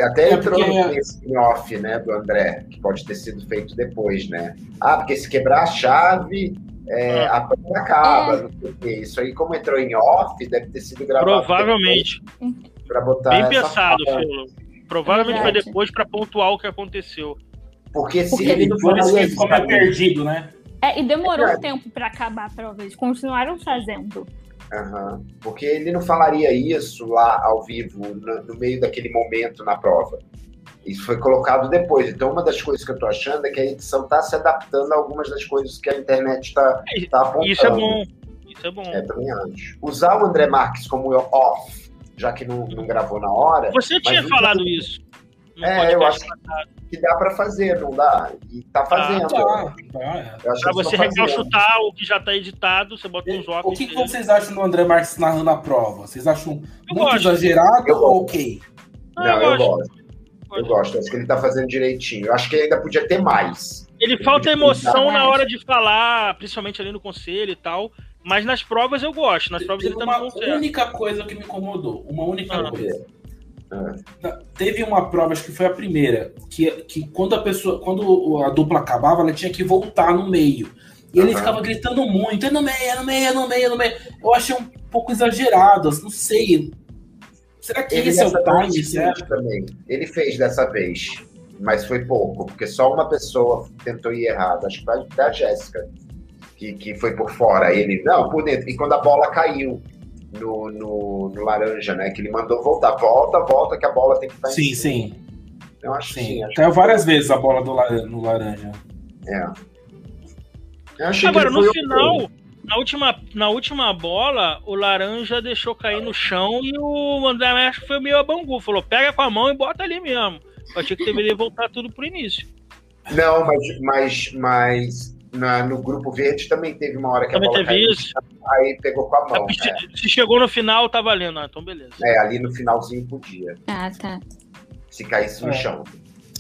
Até É entrou porque- no esse off, né, do André, que pode ter sido feito depois, né? Ah, porque se quebrar a chave, é, Ah. a prova acaba, É. não sei o quê. Isso aí, como entrou em off, deve ter sido gravado Provavelmente. para botar Bem pensado. Filo. Provavelmente foi depois pra pontuar o que aconteceu. Porque se Porque ele não Por isso que ficou meio perdido, né? É, e demorou É. um tempo pra acabar a prova. Eles continuaram fazendo. Aham. Porque ele não falaria isso lá ao vivo, no, no meio daquele momento na prova. Isso foi colocado depois. Então, uma das coisas que eu tô achando é que a edição está se adaptando a algumas das coisas que a internet está tá apontando. Isso é bom. Isso é bom. É, também acho. Usar o André Marques como off, já que não, não gravou na hora, Você tinha falado não- isso. É, eu acho passado. que dá para fazer, não dá? E tá fazendo. Tá, tá, é. Eu acho Pra que você fazendo. recalchutar o que já tá editado, você bota uns O óculos. que, que dele. vocês acham do André Marques narrando a prova? Vocês acham Eu muito gosto. exagerado Eu ou ok? Ah, Não, eu gosto. gosto. Eu gosto. Acho que ele tá fazendo direitinho. Eu acho que ainda podia ter mais. Ele falta emoção na hora de falar, principalmente ali no conselho e tal. Mas nas provas eu gosto. Nas provas Tem ele tá uma no bom certo. única coisa que me incomodou. Uma única Ah. coisa. Ah. Teve uma prova, acho que foi a primeira, que, que quando a pessoa, quando a dupla acabava, ela tinha que voltar no meio. E ele Aham. ficava gritando muito, é no meio, é no meio, é no meio, é no meio. Eu achei um pouco exagerado, não sei. Será que Ele esse é o time vez certo? fez também. Ele fez dessa vez, mas foi pouco, porque só uma pessoa tentou ir errado. Acho que foi a Jéssica, que, que foi por fora. Ele, não, por dentro. E quando a bola caiu no, no, no laranja, né? Que ele mandou voltar. Volta, volta, que a bola tem que estar em Sim, cima. sim, Eu acho que sim. sim. Acho Caiu várias vezes a bola do no laranja. é. Eu achei Agora, que no final, na última, na última bola, o laranja deixou cair no chão e o André Mestre foi meio a bangu. Falou, pega com a mão e bota ali mesmo. Eu achei que deveria voltar tudo pro início. Não, mas, mas, mas na- no grupo verde também teve uma hora que Também a bola teve caiu, isso. aí pegou com a mão. Se, né? se chegou no final, tá valendo. Ah, então beleza. É, ali no finalzinho podia, Ah, tá. se caísse no É. chão.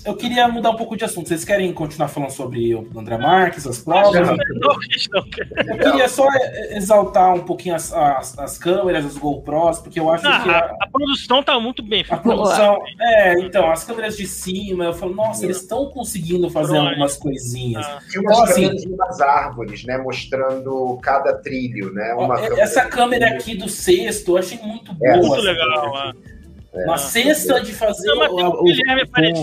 Eu queria mudar um pouco de assunto. Vocês querem continuar falando sobre o André Marques, as provas? Não. Não. Eu queria só é, exaltar um pouquinho as, as, as câmeras, as GoPros, porque eu acho que Ah, a, a, a produção tá muito bem a produção. É, então, as câmeras de cima, eu falo, nossa, eles estão conseguindo fazer Pronto. algumas coisinhas. Ah, Tinha umas Então, assim- câmeras e umas árvores, né? Mostrando cada trilho, né? Uma é- Essa câmera aqui do sexto, eu achei muito boa. É, muito essa legal. câmera aqui. Na sexta de fazer Não, mas o, o o- Guilherme aqui,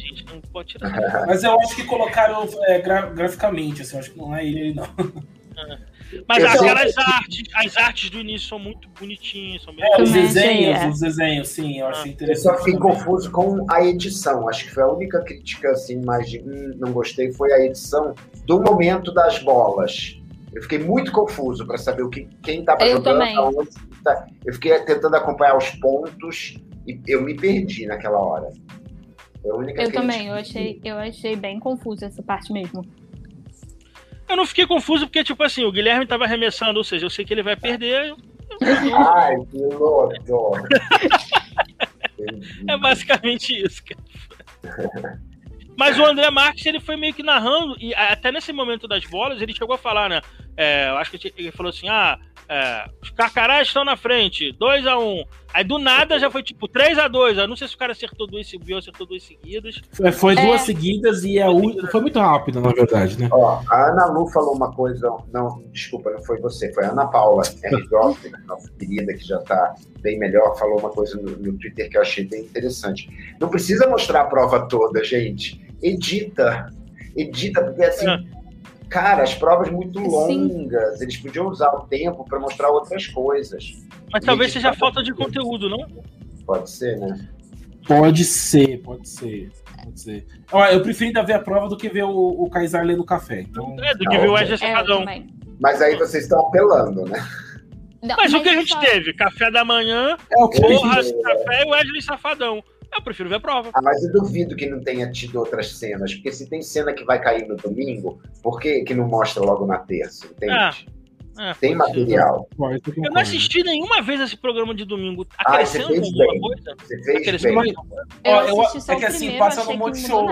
gente. Não pode tirar. Mas eu acho que colocaram é, gra- graficamente, assim, eu acho que não é ele, não. Mas Eu aquelas artes, as artes do início são muito bonitinhas, são bem É, os desenhos, é. os desenhos, sim, eu achei Ah. Eu interessante. só fiquei confuso com a edição. Acho que foi a única crítica, assim, mais de hum, não gostei, foi a edição do momento das bolas. Eu fiquei muito confuso para saber o que, quem estava Eu jogando, aonde tá. Eu fiquei tentando acompanhar os pontos e eu me perdi naquela hora. Foi a única Eu também, eu achei, eu achei bem confusa essa parte mesmo. Eu não fiquei confuso porque, tipo assim, o Guilherme tava arremessando, ou seja, eu sei que ele vai perder. eu- Ai, que louco! É basicamente isso, cara. Mas o André Marques, ele foi meio que narrando, e até nesse momento das bolas, ele chegou a falar, né? é, eu acho que ele falou assim: ah, é, os carcarás estão na frente, 2 a 1 um. Aí do nada já foi tipo 3 a 2 Eu não sei se o cara acertou duas, se o Biel acertou duas seguidas. Foi, foi É. duas seguidas e a única. Foi muito rápido, na verdade, né? Ó, a Ana Lu falou uma coisa, não, desculpa, não foi você, foi a Ana Paula R. Goff, nossa querida, que já está bem melhor, falou uma coisa no, no Twitter que eu achei bem interessante. Não precisa mostrar a prova toda, gente. Edita. Edita, porque assim, É. cara, as provas muito Sim. longas, eles podiam usar o tempo para mostrar outras coisas. Mas talvez Gente, seja tá falta de conteúdo, não? Pode ser, né? Pode ser, pode ser. Pode ser. Ó, eu prefiro ainda ver a prova do que ver o, o Kaysar lendo café. Então, É, do que Não, ver o. Wesley É, Safadão. Mas aí vocês estão apelando, né? Não, Mas o que a gente só- teve? Café da manhã, é o gente- café e Wesley Safadão. Eu prefiro ver a prova. Ah, mas eu duvido que não tenha tido outras cenas, porque se tem cena que vai cair no domingo, por que, que não mostra logo na terça? Entende? Ah, É, tem ser. material. Eu não assisti nenhuma vez esse programa de domingo. Ah, você Acrescenta fez alguma bem. coisa? Você fez bem. alguma coisa? Eu assisti é que assim, primeiro, passa no Multishow.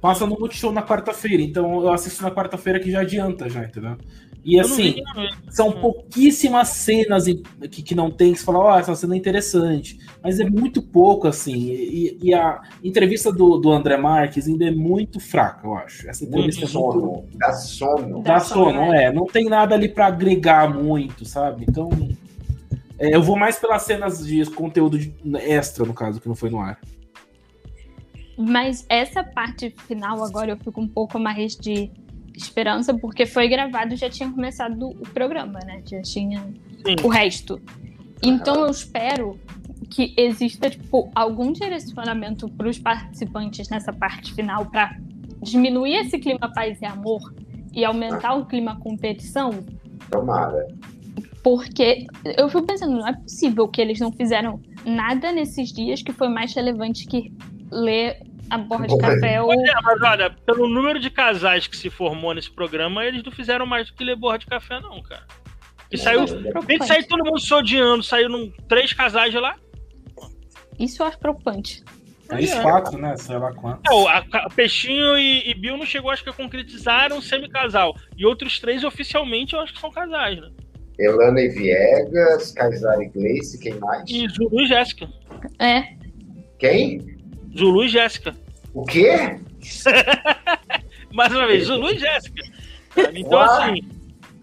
Passa no Multishow na quarta-feira, então eu assisto na quarta-feira que já adianta, já, entendeu? E assim, são Hum. pouquíssimas cenas que, que não tem, que você fala, ó, essa cena é interessante. Mas é muito pouco, assim. E, e a entrevista do, do André Marques ainda é muito fraca, eu acho. Essa entrevista é muito. Sono. Dá sono. Dá Dá sono, sono, é. Não tem nada ali pra agregar muito, sabe? Então. é, eu vou mais pelas cenas de conteúdo de- extra, no caso, que não foi no ar. Mas essa parte final agora eu fico um pouco mais de esperança, porque foi gravado e já tinha começado o programa, né? Já tinha Sim. o resto. Então eu espero que exista tipo algum direcionamento para os participantes nessa parte final para diminuir esse clima paz e amor e aumentar o clima competição, Tomara. porque eu fico pensando, não é possível que eles não fizeram nada nesses dias que foi mais relevante que ler a borra de Bom, café ou Pois é, mas olha, pelo número de casais que se formou nesse programa, eles não fizeram mais do que ler borra de café, não, cara. E saiu. Tem que sair todo mundo se odiando, saíram três casais de lá. Isso eu acho preocupante. Três, É. quatro, né? Sei lá quanto. É, o- a- a Peixinho e, e Bill não chegou, acho que a concretizar um semi-casal. E outros três oficialmente eu acho que são casais, né? Elana e Viegas, Kaysar e Gleice, quem mais? E Zulu e Jéssica. É, Quem? Zulu e Jéssica. O quê? Mais uma vez, Zulu e Jéssica. sabe? Então, Uai. assim,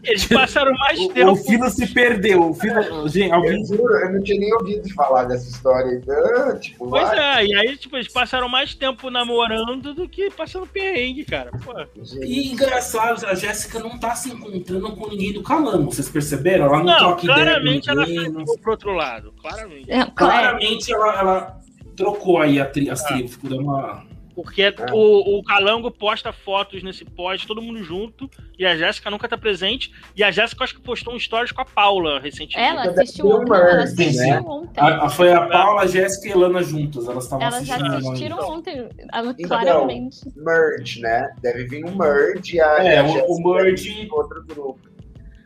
eles passaram mais O, tempo. o Fino se perdeu. O Fino, gente, alguém. Eu juro, eu não tinha nem ouvido falar dessa história. Ah, tipo, Pois vai, é, e aí, tipo, eles passaram mais tempo namorando do que passando perrengue, cara. Pô. E engraçado, a Jéssica não tá se encontrando com ninguém do Calango, vocês perceberam? Ela não, Não, troca ideia claramente ela ficou pro outro lado. Claramente. é, claro. Claramente ela, ela trocou aí a tri, as tribos, ficou dando uma. Porque o, o Calango posta fotos nesse post, todo mundo junto, e a Jéssica nunca tá presente. E a Jéssica, acho que postou um stories com a Paula recentemente. Ela assistiu ontem. Ela assistiu né? ontem. A- a- foi a Paula, a Jéssica e a Elana juntas. Elas estavam Elas já assistindo. assistiram então. ontem. Ela, Então, claramente. Merge, né? Deve vir um merge. A, É, a o- o merge- outro grupo.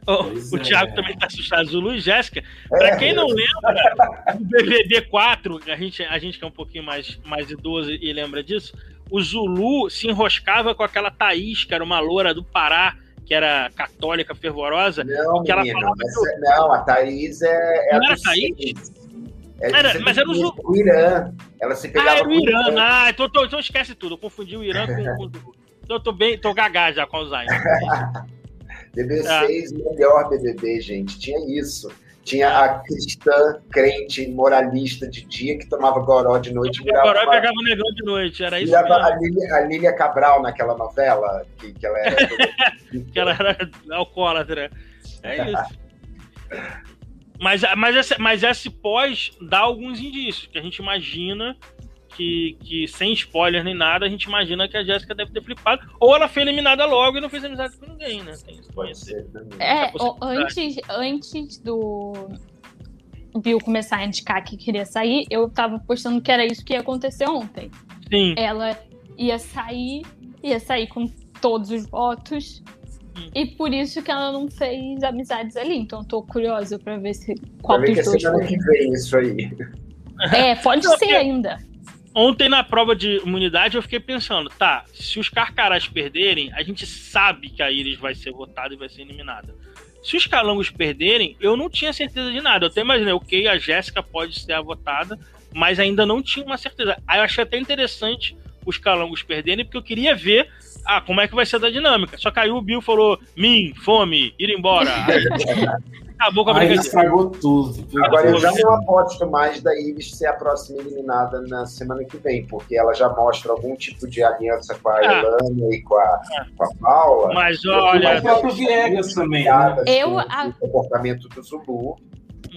O, Pois o é. Thiago também tá assustado. Zulu e Jéssica. Pra É, quem não lembra, do BBB 4, a gente, a gente que é um pouquinho mais, mais idoso e lembra disso, o Zulu se enroscava com aquela Thaís, que era uma loura do Pará, que era católica fervorosa. Não, que ela falava essa- não, a Thaís é. é Não a era do Thaís? É, Era- mas era o que- Zu- o Irã. Ela se pegava Ah, era o o Irã. Ah, então, então, então esquece tudo. Eu confundi o Irã com, com o Zulu. Então eu tô bem, tô gagá já com o Alzheimer. BB6, melhor BBB, gente. Tinha isso. Tinha a cristã, crente, moralista de dia que tomava goró de noite. O virava Corói uma- pegava o negão de noite, era isso virava a mesmo. Lília, a Lília Cabral naquela novela, que, que ela era. Que ela era alcoólatra. É isso. Mas, mas, esse, mas esse pós dá alguns indícios, que a gente imagina que, que, sem spoiler nem nada, a gente imagina que a Jéssica deve ter flipado. Ou ela foi eliminada logo e não fez amizade com ninguém, né? Tem isso Pode ser também. É, antes, antes do Bill começar a indicar que queria sair, eu tava postando que era isso que ia acontecer ontem. Sim. Ela ia sair, ia sair com todos os votos. Hum. E por isso que ela não fez amizades ali. Então tô curiosa pra ver se Pra qual ver que dos é dois que vem isso aí. É, pode Não, ser porque- ainda. Ontem, na prova de imunidade, eu fiquei pensando, tá, se os carcarás perderem, a gente sabe que a Iris vai ser votada e vai ser eliminada. Se os calangos perderem, eu não tinha certeza de nada. Eu até imaginei, ok, a Jéssica pode ser a votada, mas ainda não tinha uma certeza. Aí eu achei até interessante os calangos perderem, porque eu queria ver ah, como é que vai ser da dinâmica. Só aí o Bill falou, mim, fome, ir embora. Aí, acabou com a Aí ele brincadeira. estragou tudo. Agora eu já não aposto mais da Iris ser a próxima eliminada na semana que vem, porque ela já mostra algum tipo de aliança com a Ah. Elana e com a, com a Paula. Mas O olha, próprio Viegas também, né? Eu- a- o comportamento do Zulu.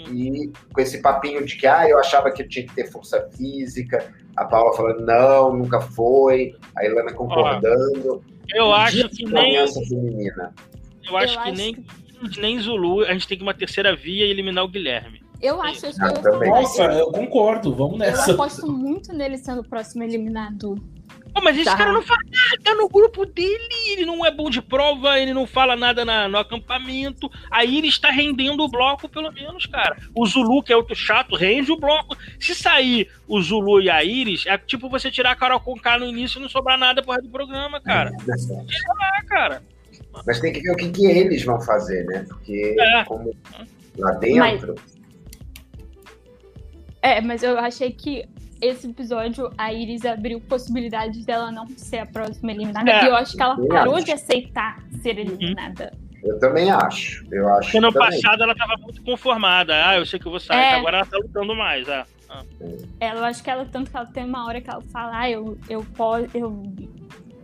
E com esse papinho de que ah, eu achava que tinha que ter força física, a Paula falando não, nunca foi, a Ilana concordando. eu acho que nem. Eu acho Eu que acho nem, nem Zulu, a gente tem que ir uma terceira via e eliminar o Guilherme. Eu acho isso que Ah, eu também. falar. Nossa, eu concordo, vamos Eu nessa. aposto muito nele sendo o próximo eliminado. Pô, mas esse Tá. cara não fala nada no grupo dele, ele não é bom de prova, ele não fala nada na- no acampamento. Aí ele está rendendo o bloco, pelo menos, cara. O Zulu, que é outro chato, rende o bloco. Se sair o Zulu e a Iris, é tipo você tirar a Carol com K no início e não sobrar nada pro resto do programa, cara. Ah, cara. Mas tem que ver o que, que eles vão fazer, né? Porque É. como lá dentro. É, mas eu achei que esse episódio a Iris abriu possibilidades dela não ser a próxima eliminada. É. E eu acho que ela Eu parou acho. de aceitar ser eliminada. Eu também acho. Eu acho Porque no também. passado ela tava muito conformada. Ah, eu sei que eu vou sair. É. Agora ela tá lutando mais. Ah. Ela eu acho que ela tanto que ela tem uma hora que ela fala, ah, eu, eu posso. Eu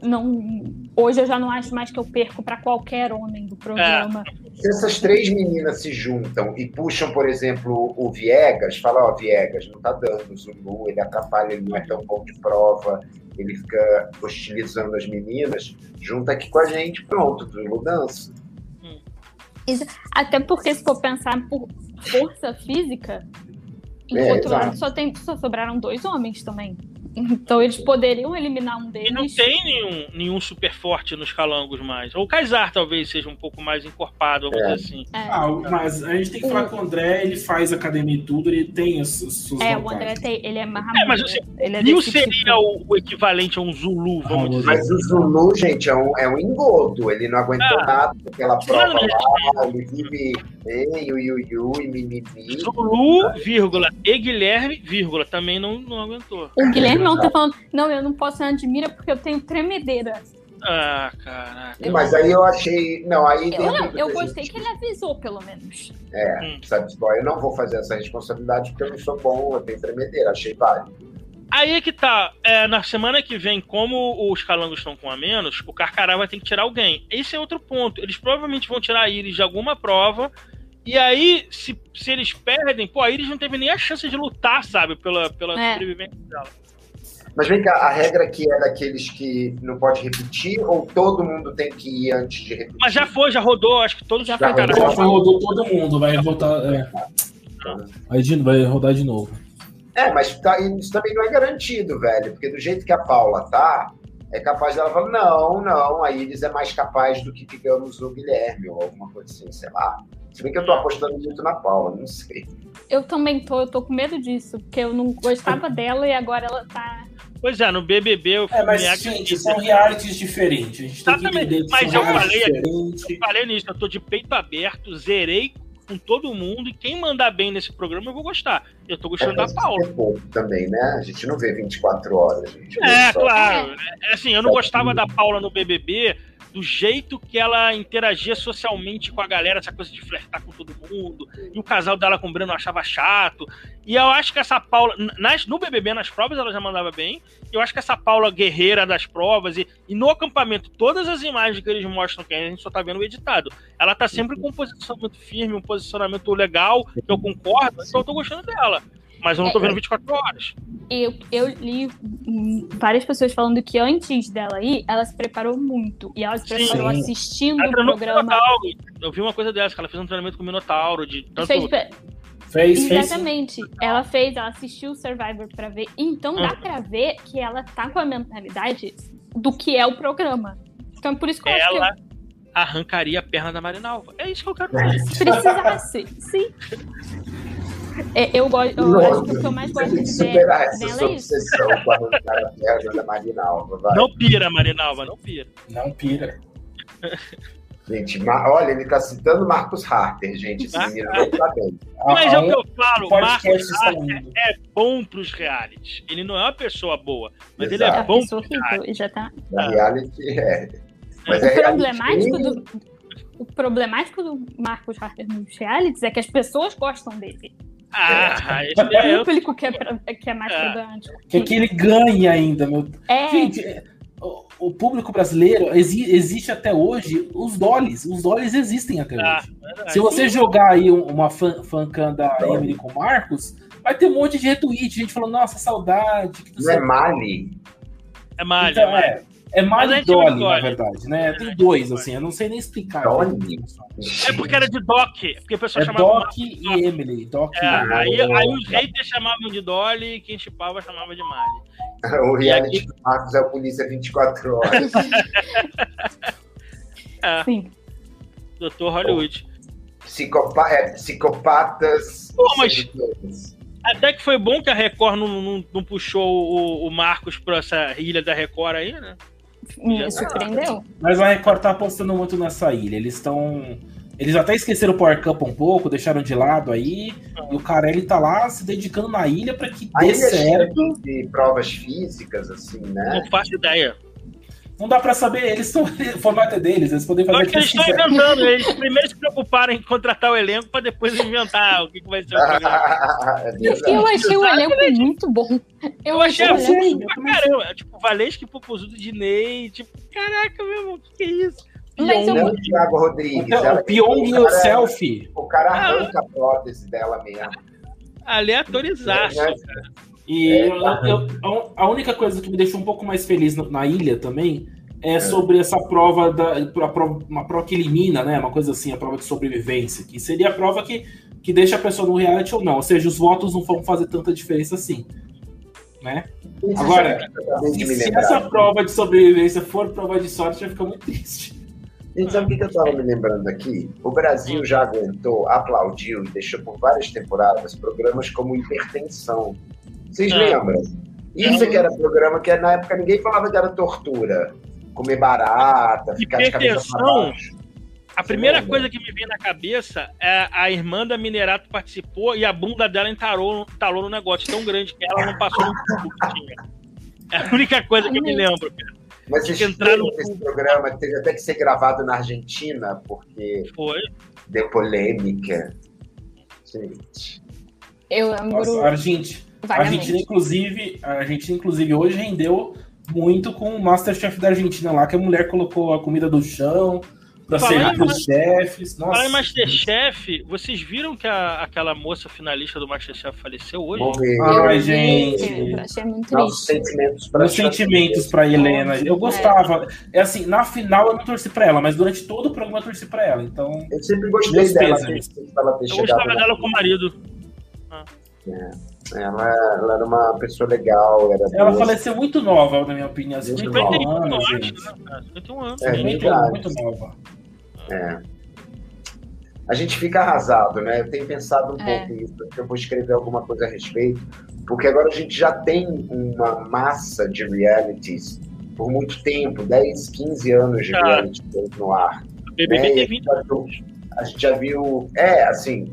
não. Hoje eu já não acho mais que eu perco pra qualquer homem do programa. Se essas três meninas se juntam e puxam, por exemplo, o Viegas, fala, ó, Viegas, não tá dando o Zulu, ele atrapalha, ele não é tão bom de prova, ele fica hostilizando as meninas, junta aqui com a gente, pronto, Zulu dança. Até porque se for pensar por força física, em É, outro exato. lado só, tem, só sobraram dois homens também. Então eles poderiam eliminar um E deles. não tem nenhum, nenhum super forte nos calangos mais. Ou o Kaysar talvez seja um pouco mais encorpado, vamos É. dizer assim. É. Ah, mas a gente tem que falar com o André, ele faz academia e tudo, ele tem as, as suas É, o. André tem, ele é mais É, mas você- ele é Bill desse seria tipo. o, o equivalente a um Zulu, vamos Ah, dizer. Mas o Zulu, gente, é um, é um engodo, ele não aguentou Ah. nada daquela prova Mano, lá, ele vive ei, ui, ui, ui, mimimi. Zulu, vírgula, e Guilherme, vírgula, também não, não aguentou. O Guilherme não tá falando, não, eu não posso ser admira porque eu tenho tremedeira. Ah, caraca. Mas aí eu achei, não, aí Eu, não, eu gostei gente- que ele avisou, pelo menos. É, Hum. sabe, tipo, eu não vou fazer essa responsabilidade porque eu não sou bom, eu tenho tremedeira, achei válido. Aí é que tá, é, na semana que vem, como os calangos estão com a menos, o Carcará vai ter que tirar alguém. Esse é outro ponto. Eles provavelmente vão tirar a Iris de alguma prova. E aí, se, se eles perdem, pô, a Iris não teve nem a chance de lutar, sabe, pela, pela É. sobrevivência dela. Mas vem cá, a regra aqui é daqueles que não pode repetir ou todo mundo tem que ir antes de repetir? Mas já foi, já rodou, acho que todos Já os foi, Carcarás. Já foi, rodou todo mundo, vai voltar. É. Aí de- vai rodar de novo. É, mas tá- isso também não é garantido, velho, porque do jeito que a Paula tá, é capaz dela falar, não, não, a Iris é mais capaz do que, digamos, o Guilherme, ou alguma coisa assim, sei lá. Se bem que eu tô apostando muito na Paula, não sei. Eu também tô, eu tô com medo disso, porque eu não gostava dela e agora ela tá. Pois é, no BBB eu É, mas, gente, são realities diferentes. A gente tem que Exatamente, entender que mas são eu falei diferentes. Eu falei nisso, eu tô de peito aberto, zerei com todo mundo e quem mandar bem nesse programa eu vou gostar. Eu tô gostando da mas Paula. é pouco também, né? A gente não vê 24 horas, a gente vê É, só- claro. É, assim, eu não gostava da Paula no BBB do jeito que ela interagia socialmente com a galera, essa coisa de flertar com todo mundo, e o casal dela com o Breno achava chato. E eu acho que essa Paula, nas, no BBB, nas provas, ela já mandava bem. Eu acho que essa Paula guerreira das provas e, e no acampamento, todas as imagens que eles mostram, que a gente só tá vendo o editado, ela tá sempre com um posicionamento firme, um posicionamento legal, que eu concordo, então eu tô gostando dela mas eu não tô é, vendo 24 horas. Eu, eu li várias pessoas falando que antes dela ir, ela se preparou muito. E ela se preparou Sim. assistindo o programa. Eu vi uma coisa dessa, que ela fez um treinamento com o Minotauro. De tanto... Fez, Fez, Exatamente. Fez. Ela fez, ela assistiu o Survivor pra ver. Então dá uhum. pra ver que ela tá com a mentalidade do que é o programa. Então é por isso que eu ela acho que. arrancaria a perna da Marinalva. É isso que eu quero ver. Se precisasse, sim. É, eu, gosto, eu acho que o que eu mais gosto de ver dela é isso. quando o cara perde a Marinalva, vai. Não pira, Marinalva, não pira. Não pira. Gente, olha, ele tá citando Marcos Harter, gente. Esse menino não tá bem. Mas é o que eu falo, Marcos Harter é bom pros realities. Ele não é uma pessoa boa, mas Exato. ele é bom pros realities. Já tá... Na reality, é. Mas o é problemático do, o problemático do Marcos Harter nos realities é que as pessoas gostam dele. Ah, esse é, é o público que é, que é mais ah. problemático. Que, que ele ganha ainda, meu. É. Gente, o, o público brasileiro exi, existe até hoje, os dolis, os dolis existem até ah, hoje. Verdade. Se você jogar aí uma fan, fancam da Emily com o Marcos, vai ter um monte de retweet, gente falando, nossa, saudade. Não é Mali? É Mali, então, é É, é Mario Dolly, na verdade, né? Tem dois, assim, eu não sei nem explicar. Dolly? É porque era de Doc, porque a pessoa é chamava Doc e Emily. Doc é, e aí, aí os haters chamavam de Dolly e quem chipava chamava de Mali. o reality aqui... do Marcos é a polícia 24 horas. é. Sim. Doutor Hollywood. Psicopa é, psicopatas. Pô, mas... Até que foi bom que a Record não, não, não puxou o, o Marcos pra essa ilha da Record aí, né? Me surpreendeu. Mas a Record tá apostando muito nessa ilha. Eles estão. Eles até esqueceram o Power Cup um pouco, deixaram de lado aí. Ah. E o Carelli tá lá se dedicando na ilha para que dê certo. De provas físicas, assim, né? Não faço ideia. Não dá pra saber, eles estão. O formato é deles, eles podem fazer. Eu acho que eles estão inventando, eles primeiro se preocuparam em contratar o elenco pra depois inventar o que, que vai ser o programa. É eu achei o elenco muito bom. Eu, eu achei o elenco pra caramba. Tipo, Valesca, Popozudo, Dinei, tipo, caraca, meu irmão, o que, que é isso? Mas eu... o Thiago Rodrigues. o Pyong e o selfie. O cara arranca ah. a prótese dela mesmo. Aleatorizar, é, né? cara. E é, eu, eu, a única coisa que me deixou um pouco mais feliz na ilha também é, é. sobre essa prova da a prova, uma prova que elimina, né? Uma coisa assim, a prova de sobrevivência, que seria a prova que, que deixa a pessoa no reality ou não. Ou seja, os votos não vão fazer tanta diferença assim. Né? Agora, se, se essa prova de sobrevivência for prova de sorte, vai ficar muito triste. Gente, sabe o que eu estava me lembrando aqui? O Brasil já aguentou, aplaudiu e deixou por várias temporadas programas como Hipertensão, vocês ah. lembram? Isso é que era programa que na época ninguém falava que era tortura. Comer barata, ficar de cabeça baixo. A primeira coisa que me vem na cabeça é a irmã da Minerato participou e a bunda dela entalou, entalou no negócio tão grande que ela não passou no tubo que tinha. É a única coisa que eu me lembro, cara. Mas vocês entrar no esse programa teve até que ser gravado na Argentina, porque Foi. deu polêmica. Gente. Eu lembro. Nossa, Argentina. A Argentina, inclusive, a Argentina, inclusive, hoje rendeu muito com o Masterchef da Argentina lá, que a mulher colocou a comida do chão para servir para os chefes. Nossa. Em Masterchef, vocês viram que a, aquela moça finalista do Masterchef faleceu hoje? Ai, gente. Eu achei muito triste. sentimentos para sentimentos para Helena. Eu gostava. É. é. assim, na final eu não torci para ela, mas durante todo o programa eu torci para ela. Então. Eu sempre gostei dela. Eu gostava dela com o marido. Ah. É. Ela, ela, era uma pessoa legal. Era ela boa. faleceu muito nova, na minha opinião. 51 anos, gente. 51 anos. É, muito nova. É. A gente fica arrasado, né? Eu tenho pensado um é. pouco nisso, porque eu vou escrever alguma coisa a respeito, porque agora a gente já tem uma massa de realities por muito tempo 10, 15 anos de ah. reality no ar. BBB né? tem 20 anos. A gente já viu, é, assim,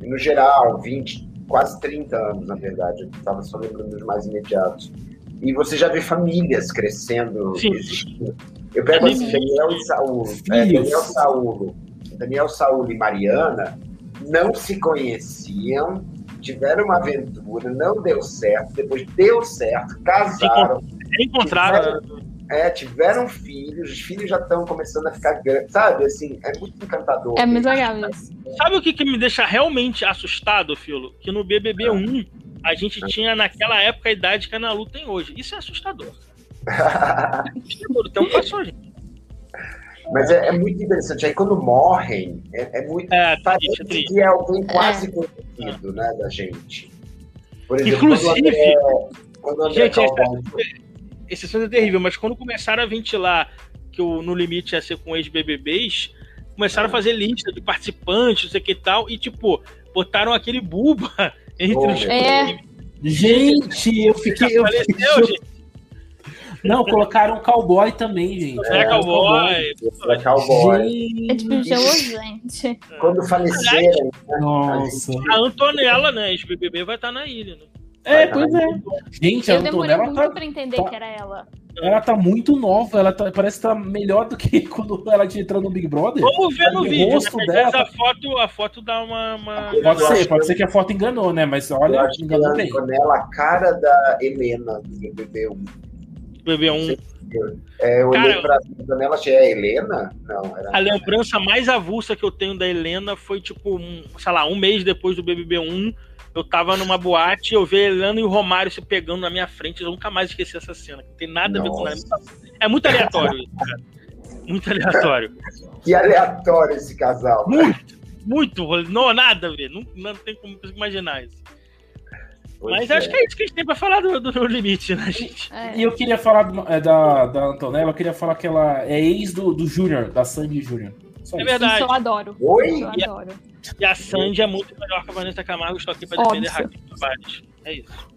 no geral, 20, quase 30 anos, na verdade. Estava só lembrando dos mais imediatos. E você já vê famílias crescendo, Sim. existindo. Eu pego assim, Daniel e Saúl. É, Daniel Saúl. Daniel Saúl e Mariana não se conheciam, tiveram uma aventura, não deu certo, depois deu certo, casaram. Encontraram. Tiveram, é, tiveram filhos, os filhos já estão começando a ficar grandes, sabe? Assim, é muito encantador. É muito legal isso. Sabe o que, que me deixa realmente assustado, Filo? Que no BBB 1 a gente tinha naquela época a idade que a Ana Lu tem hoje. Isso é assustador. Então passou, gente. Mas é, é, muito interessante. Aí quando morrem, é, é muito. É, parece triste, que é alguém quase conhecido, né, da gente. Por exemplo, Inclusive, quando o André, quando o André gente, Calvão- assunto é terrível, mas quando começaram a ventilar que o No Limite ia ser com ex-BBBs, começaram a fazer lista de participantes, não sei o que e tal, e tipo, botaram aquele buba entre Oh, os. É. Gente, eu fiquei. Eu Apareceu, fiquei... gente. Não, colocaram um cowboy também, gente. É, cowboy. é cowboy. É tipo Gente, gelosante. Quando faleceram, Nossa. A Antonella, né? Ex-BBB vai estar na ilha, né? É, pois é. Gente, a Eu demorei Antonella muito tá, pra entender tá- que era ela. ela tá muito nova. Ela tá- parece que tá melhor do que quando ela entrou no Big Brother. Vamos ver no O vídeo. rosto né? Dela- A foto, a foto dá uma. uma... Pode Eu ser, pode que- ser que a foto enganou, né? Mas eu olha, acho que a enganou bem. Antonella, a cara da Helena do BBB1. BBB1. É, eu olhei Cara, pra Antonella, achei a Helena? Não, era. A lembrança mais avulsa que eu tenho da Helena foi, tipo, um, sei lá, um mês depois do BBB1. Eu tava numa boate, eu vi Helena e o Romário se pegando na minha frente. Eu nunca mais esqueci essa cena. Não tem nada a ver com nada. É muito aleatório isso, cara. Muito aleatório. Que aleatório esse casal. né? Muito, não, nada a ver. Não, não tem como imaginar isso. Pois Mas é. acho que é isso que a gente tem pra falar do, do limite, né, gente? É. E eu queria falar do- é, da, da Antonella, eu queria falar que ela é ex do, do Júnior, da Sandy Júnior. Só É verdade. Isso eu adoro. Oi? Eu adoro. E a Sandy é muito melhor que a Vanessa Camargo. Estou aqui pra Óbvio. defender Raquel Tavares. É isso.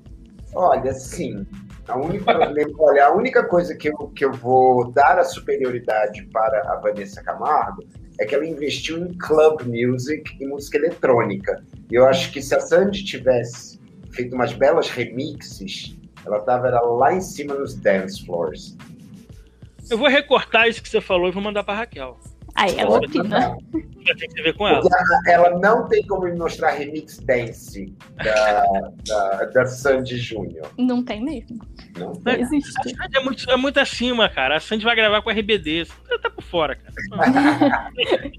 Olha, sim. A única, olha, a única coisa que eu, que eu vou dar a superioridade para a Vanessa Camargo é que ela investiu em club music e música eletrônica. E eu acho que se a Sandy tivesse feito umas belas remixes, ela tava era lá em cima nos dance floors. Eu vou recortar isso que você falou e vou mandar pra Raquel. Aí ela opina. Já tem que ver com ela. Ela, ela não tem como me mostrar remix dance da, da, da Sandy Júnior. Não tem mesmo. Não Não tem. A existe. Sandy é muito, é muito acima, cara. A Sandy vai gravar com a RBD. Você tá por fora, cara.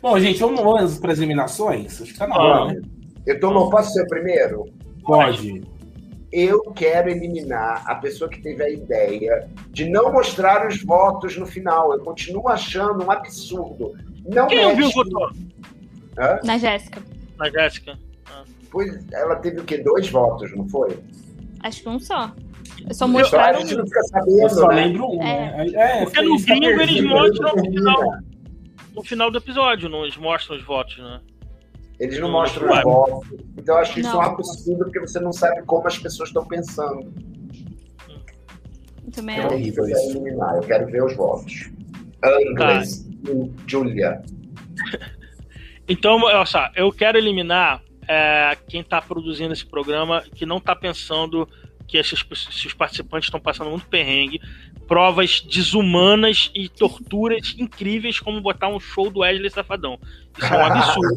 Bom, gente, vamos para as eliminações? Acho que tá na hora, né? Eu tô louco, posso ser o primeiro? Pode. Eu quero eliminar a pessoa que teve a ideia de não mostrar os votos no final. Eu continuo achando um absurdo. Não Quem ouviu mexe- votou? Hã? Na Jéssica. Na Jéssica. Pois ela teve o quê? Dois votos, não foi? Acho que um só. Só Só a mostraram. gente não fica Eu sabendo, só né? lembro um, né? É, Porque foi no isso, bingo tá eles mostram no final, no final do episódio. Não, eles mostram os votos, né? Eles não mostram os votos. Então eu acho que isso Não. é um absurdo porque você não sabe como as pessoas estão pensando. Também É é. horrível eu quero isso. eliminar, eu quero ver os votos. Angles e Julia. Então, olha só, eu quero eliminar é, quem tá produzindo esse programa que não tá pensando que esses, esses participantes estão passando muito perrengue, provas desumanas e torturas incríveis, como botar um show do Wesley Safadão. Isso é um absurdo.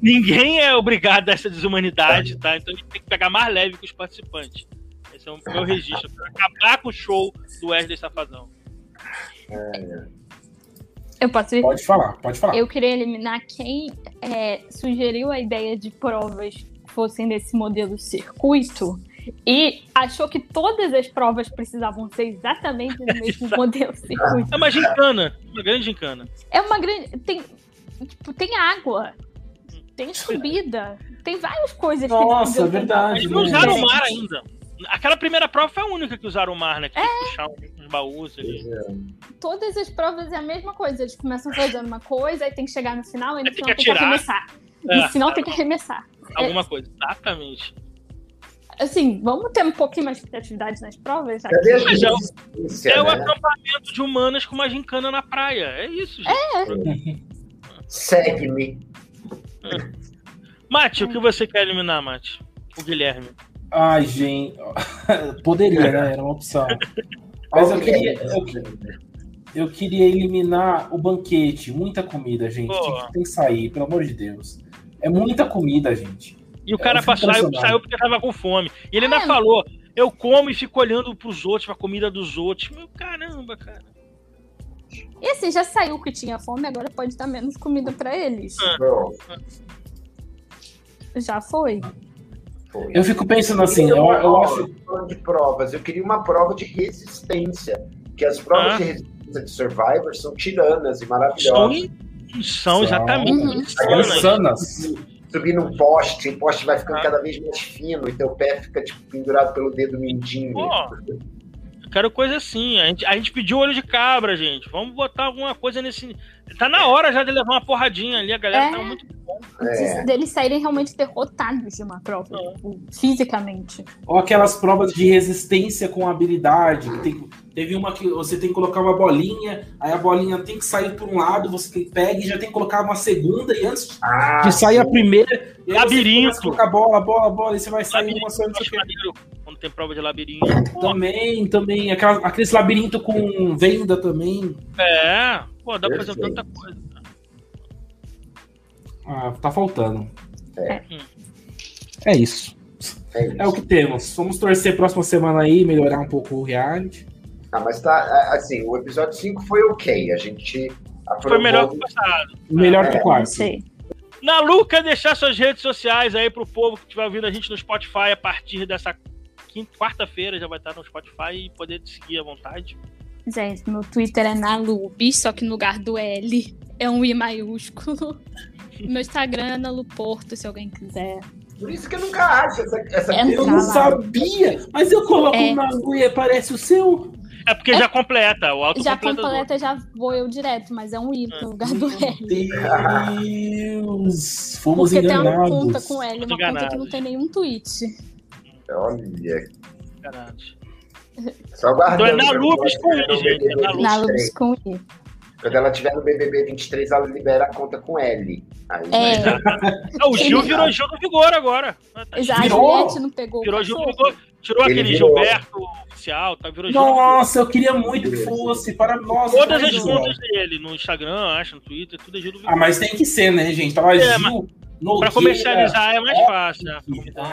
Ninguém é obrigado a essa desumanidade, tá? Então a gente tem que pegar mais leve com os participantes. Esse é o meu registro. Pra acabar com o show do Wesley Safadão. Eu posso ir? Pode falar, pode falar. Eu queria eliminar quem é, sugeriu a ideia de provas que fossem desse modelo circuito e achou que todas as provas precisavam ser exatamente do mesmo modelo circuito. É uma gincana, uma grande gincana. É uma grande. Tem, tipo, tem água, tem subida, tem várias coisas Nossa, que é verdade. Eles né? não usaram o mar ainda. Aquela primeira prova foi a única que usaram o mar, né? Que tinha que puxar uns uns baús ali. Todas as provas é a mesma coisa. Eles começam fazendo uma coisa, aí tem que chegar no final, e no Aí tem final que tem que arremessar. É, No final tem que arremessar. alguma coisa. Exatamente. Assim, vamos ter um pouquinho mais de criatividade nas provas? já Cadê a Mas é o- É o né? acampamento de humanas com uma gincana na praia. É isso, gente. Segue-me. Mate, o que você quer eliminar, Mate? O Guilherme. Ai, gente. Poderia, né? Era uma opção. Mas eu queria, eu, eu queria eliminar o banquete. Muita comida, gente. Que, tem que sair, pelo amor de Deus. É muita comida, gente. E o É, cara eu fico saiu, impressionado. saiu porque tava com fome. E ele ainda É. falou: eu como e fico olhando pros outros, pra comida dos outros. Meu caramba, cara. E assim, já saiu que tinha fome, agora pode dar menos comida pra eles. Bom, Já foi. foi. Eu fico pensando assim, queria eu, eu acho. falando de provas, eu queria uma prova de resistência. Que as provas Ah. de resistência de Survivor são tiranas e São, maravilhosas. são São. exatamente Uhum. insanas. Insanas. Subir num poste, o poste vai ficando Ah. cada vez mais fino e teu pé fica tipo, pendurado pelo dedo mindinho. Pô, quero coisa assim. A gente, a gente pediu olho de cabra, gente. Vamos botar alguma coisa nesse. Tá na hora já de levar uma porradinha ali. A galera É. tá muito. É. Deles saírem realmente derrotados de uma prova, É. tipo, fisicamente. Ou aquelas provas de resistência com habilidade. que tem- teve uma que você tem que colocar uma bolinha, aí a bolinha tem que sair por um lado, você tem, pega e já tem que colocar uma segunda, e antes Ah, de sair a primeira. e Labirinto. colocar bola, bola, bola, e você vai sair Labirinto, uma só, não sei o quando tem prova de labirinto. Também, também. Aquela, aqueles labirinto com venda também. É, pô, dá pra fazer tanta coisa. Ah, tá faltando. É. É isso. é isso. É o que temos. Vamos torcer próxima semana aí, melhorar um pouco o reality. Ah, mas tá, assim, o episódio 5 foi ok. A gente aprovou. Foi melhor que o passado. Melhor que É, o Não quarto. sei. Na Luca, deixar suas redes sociais aí pro povo que estiver ouvindo a gente no Spotify a partir dessa quarta-feira já vai estar no Spotify e poder te seguir à vontade. Gente, meu Twitter é Nalubis, só que no lugar do L é um I maiúsculo. Meu Instagram é Naluporto, se alguém quiser. Por isso que eu nunca acho essa. essa É, Eu Tá não lá. sabia, mas eu coloco É. uma lua e aparece o seu. É porque já completa, o auto Já completa. já vou eu direto, mas é um I no lugar do L. Deus, fomos Porque tem uma enganados. conta com L, uma conta que não Enganados. tem nenhum tweet. Olha, Caralho. só aguardando. Então é na ela com I, gente, é na 23. com I. Quando ela tiver no BBB 23, ela libera a conta com L. Aí, É. Ah, o Gil virou Gil do Vigor agora. Tá a Virou? Juliette não pegou Virou o Gil do? Vigor. Tirou Ele aquele virou. Gilberto oficial, tá? Virou. Nossa, eu queria muito que fosse para nós. Todas mas as contas dele, no Instagram, acho, no Twitter, tudo é Gil do Vigor. Ah, mas tem que ser, né, gente? Tava É, Gil, mas Pra comercializar é mais fácil, né?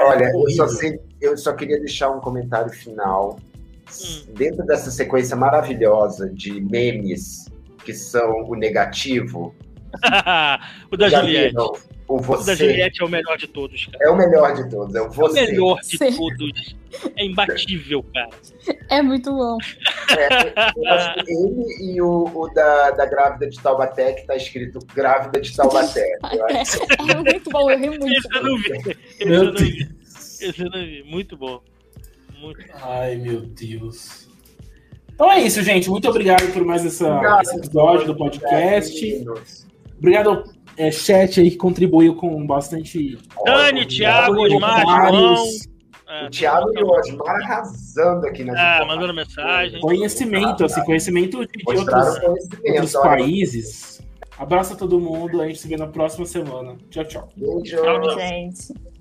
Olha, eu só, sei- eu só queria deixar um comentário final. Hum. Dentro dessa sequência maravilhosa de memes que são o negativo, o da já Juliette. viram o O da você Juliette é o melhor de todos, cara. é o melhor de todos, é o É o você. melhor de Sim. todos. É imbatível, cara. É muito bom. É, eu acho que ele e o, o da, da grávida de Taubaté, que tá escrito grávida de Taubaté. Eu acho É muito bom, eu ri muito. Esse eu não vi. Esse eu não vi. Esse eu não vi. Muito bom. Muito Ai, meu Deus. Então é isso, gente. Muito obrigado por mais essa, Obrigado. esse episódio do podcast. Obrigado ao é, chat aí que contribuiu com bastante. Dani. Thiago, Osmar, João. É, O Thiago e o Osmar arrasando aqui nas Ah, mandando mensagem. Conhecimento, assim, conhecimento de Mostraram outros, conhecimento. outros países. Abraço a todo mundo. A gente se vê na próxima semana. Tchau, tchau. Beijo. Tchau, tchau. Gente.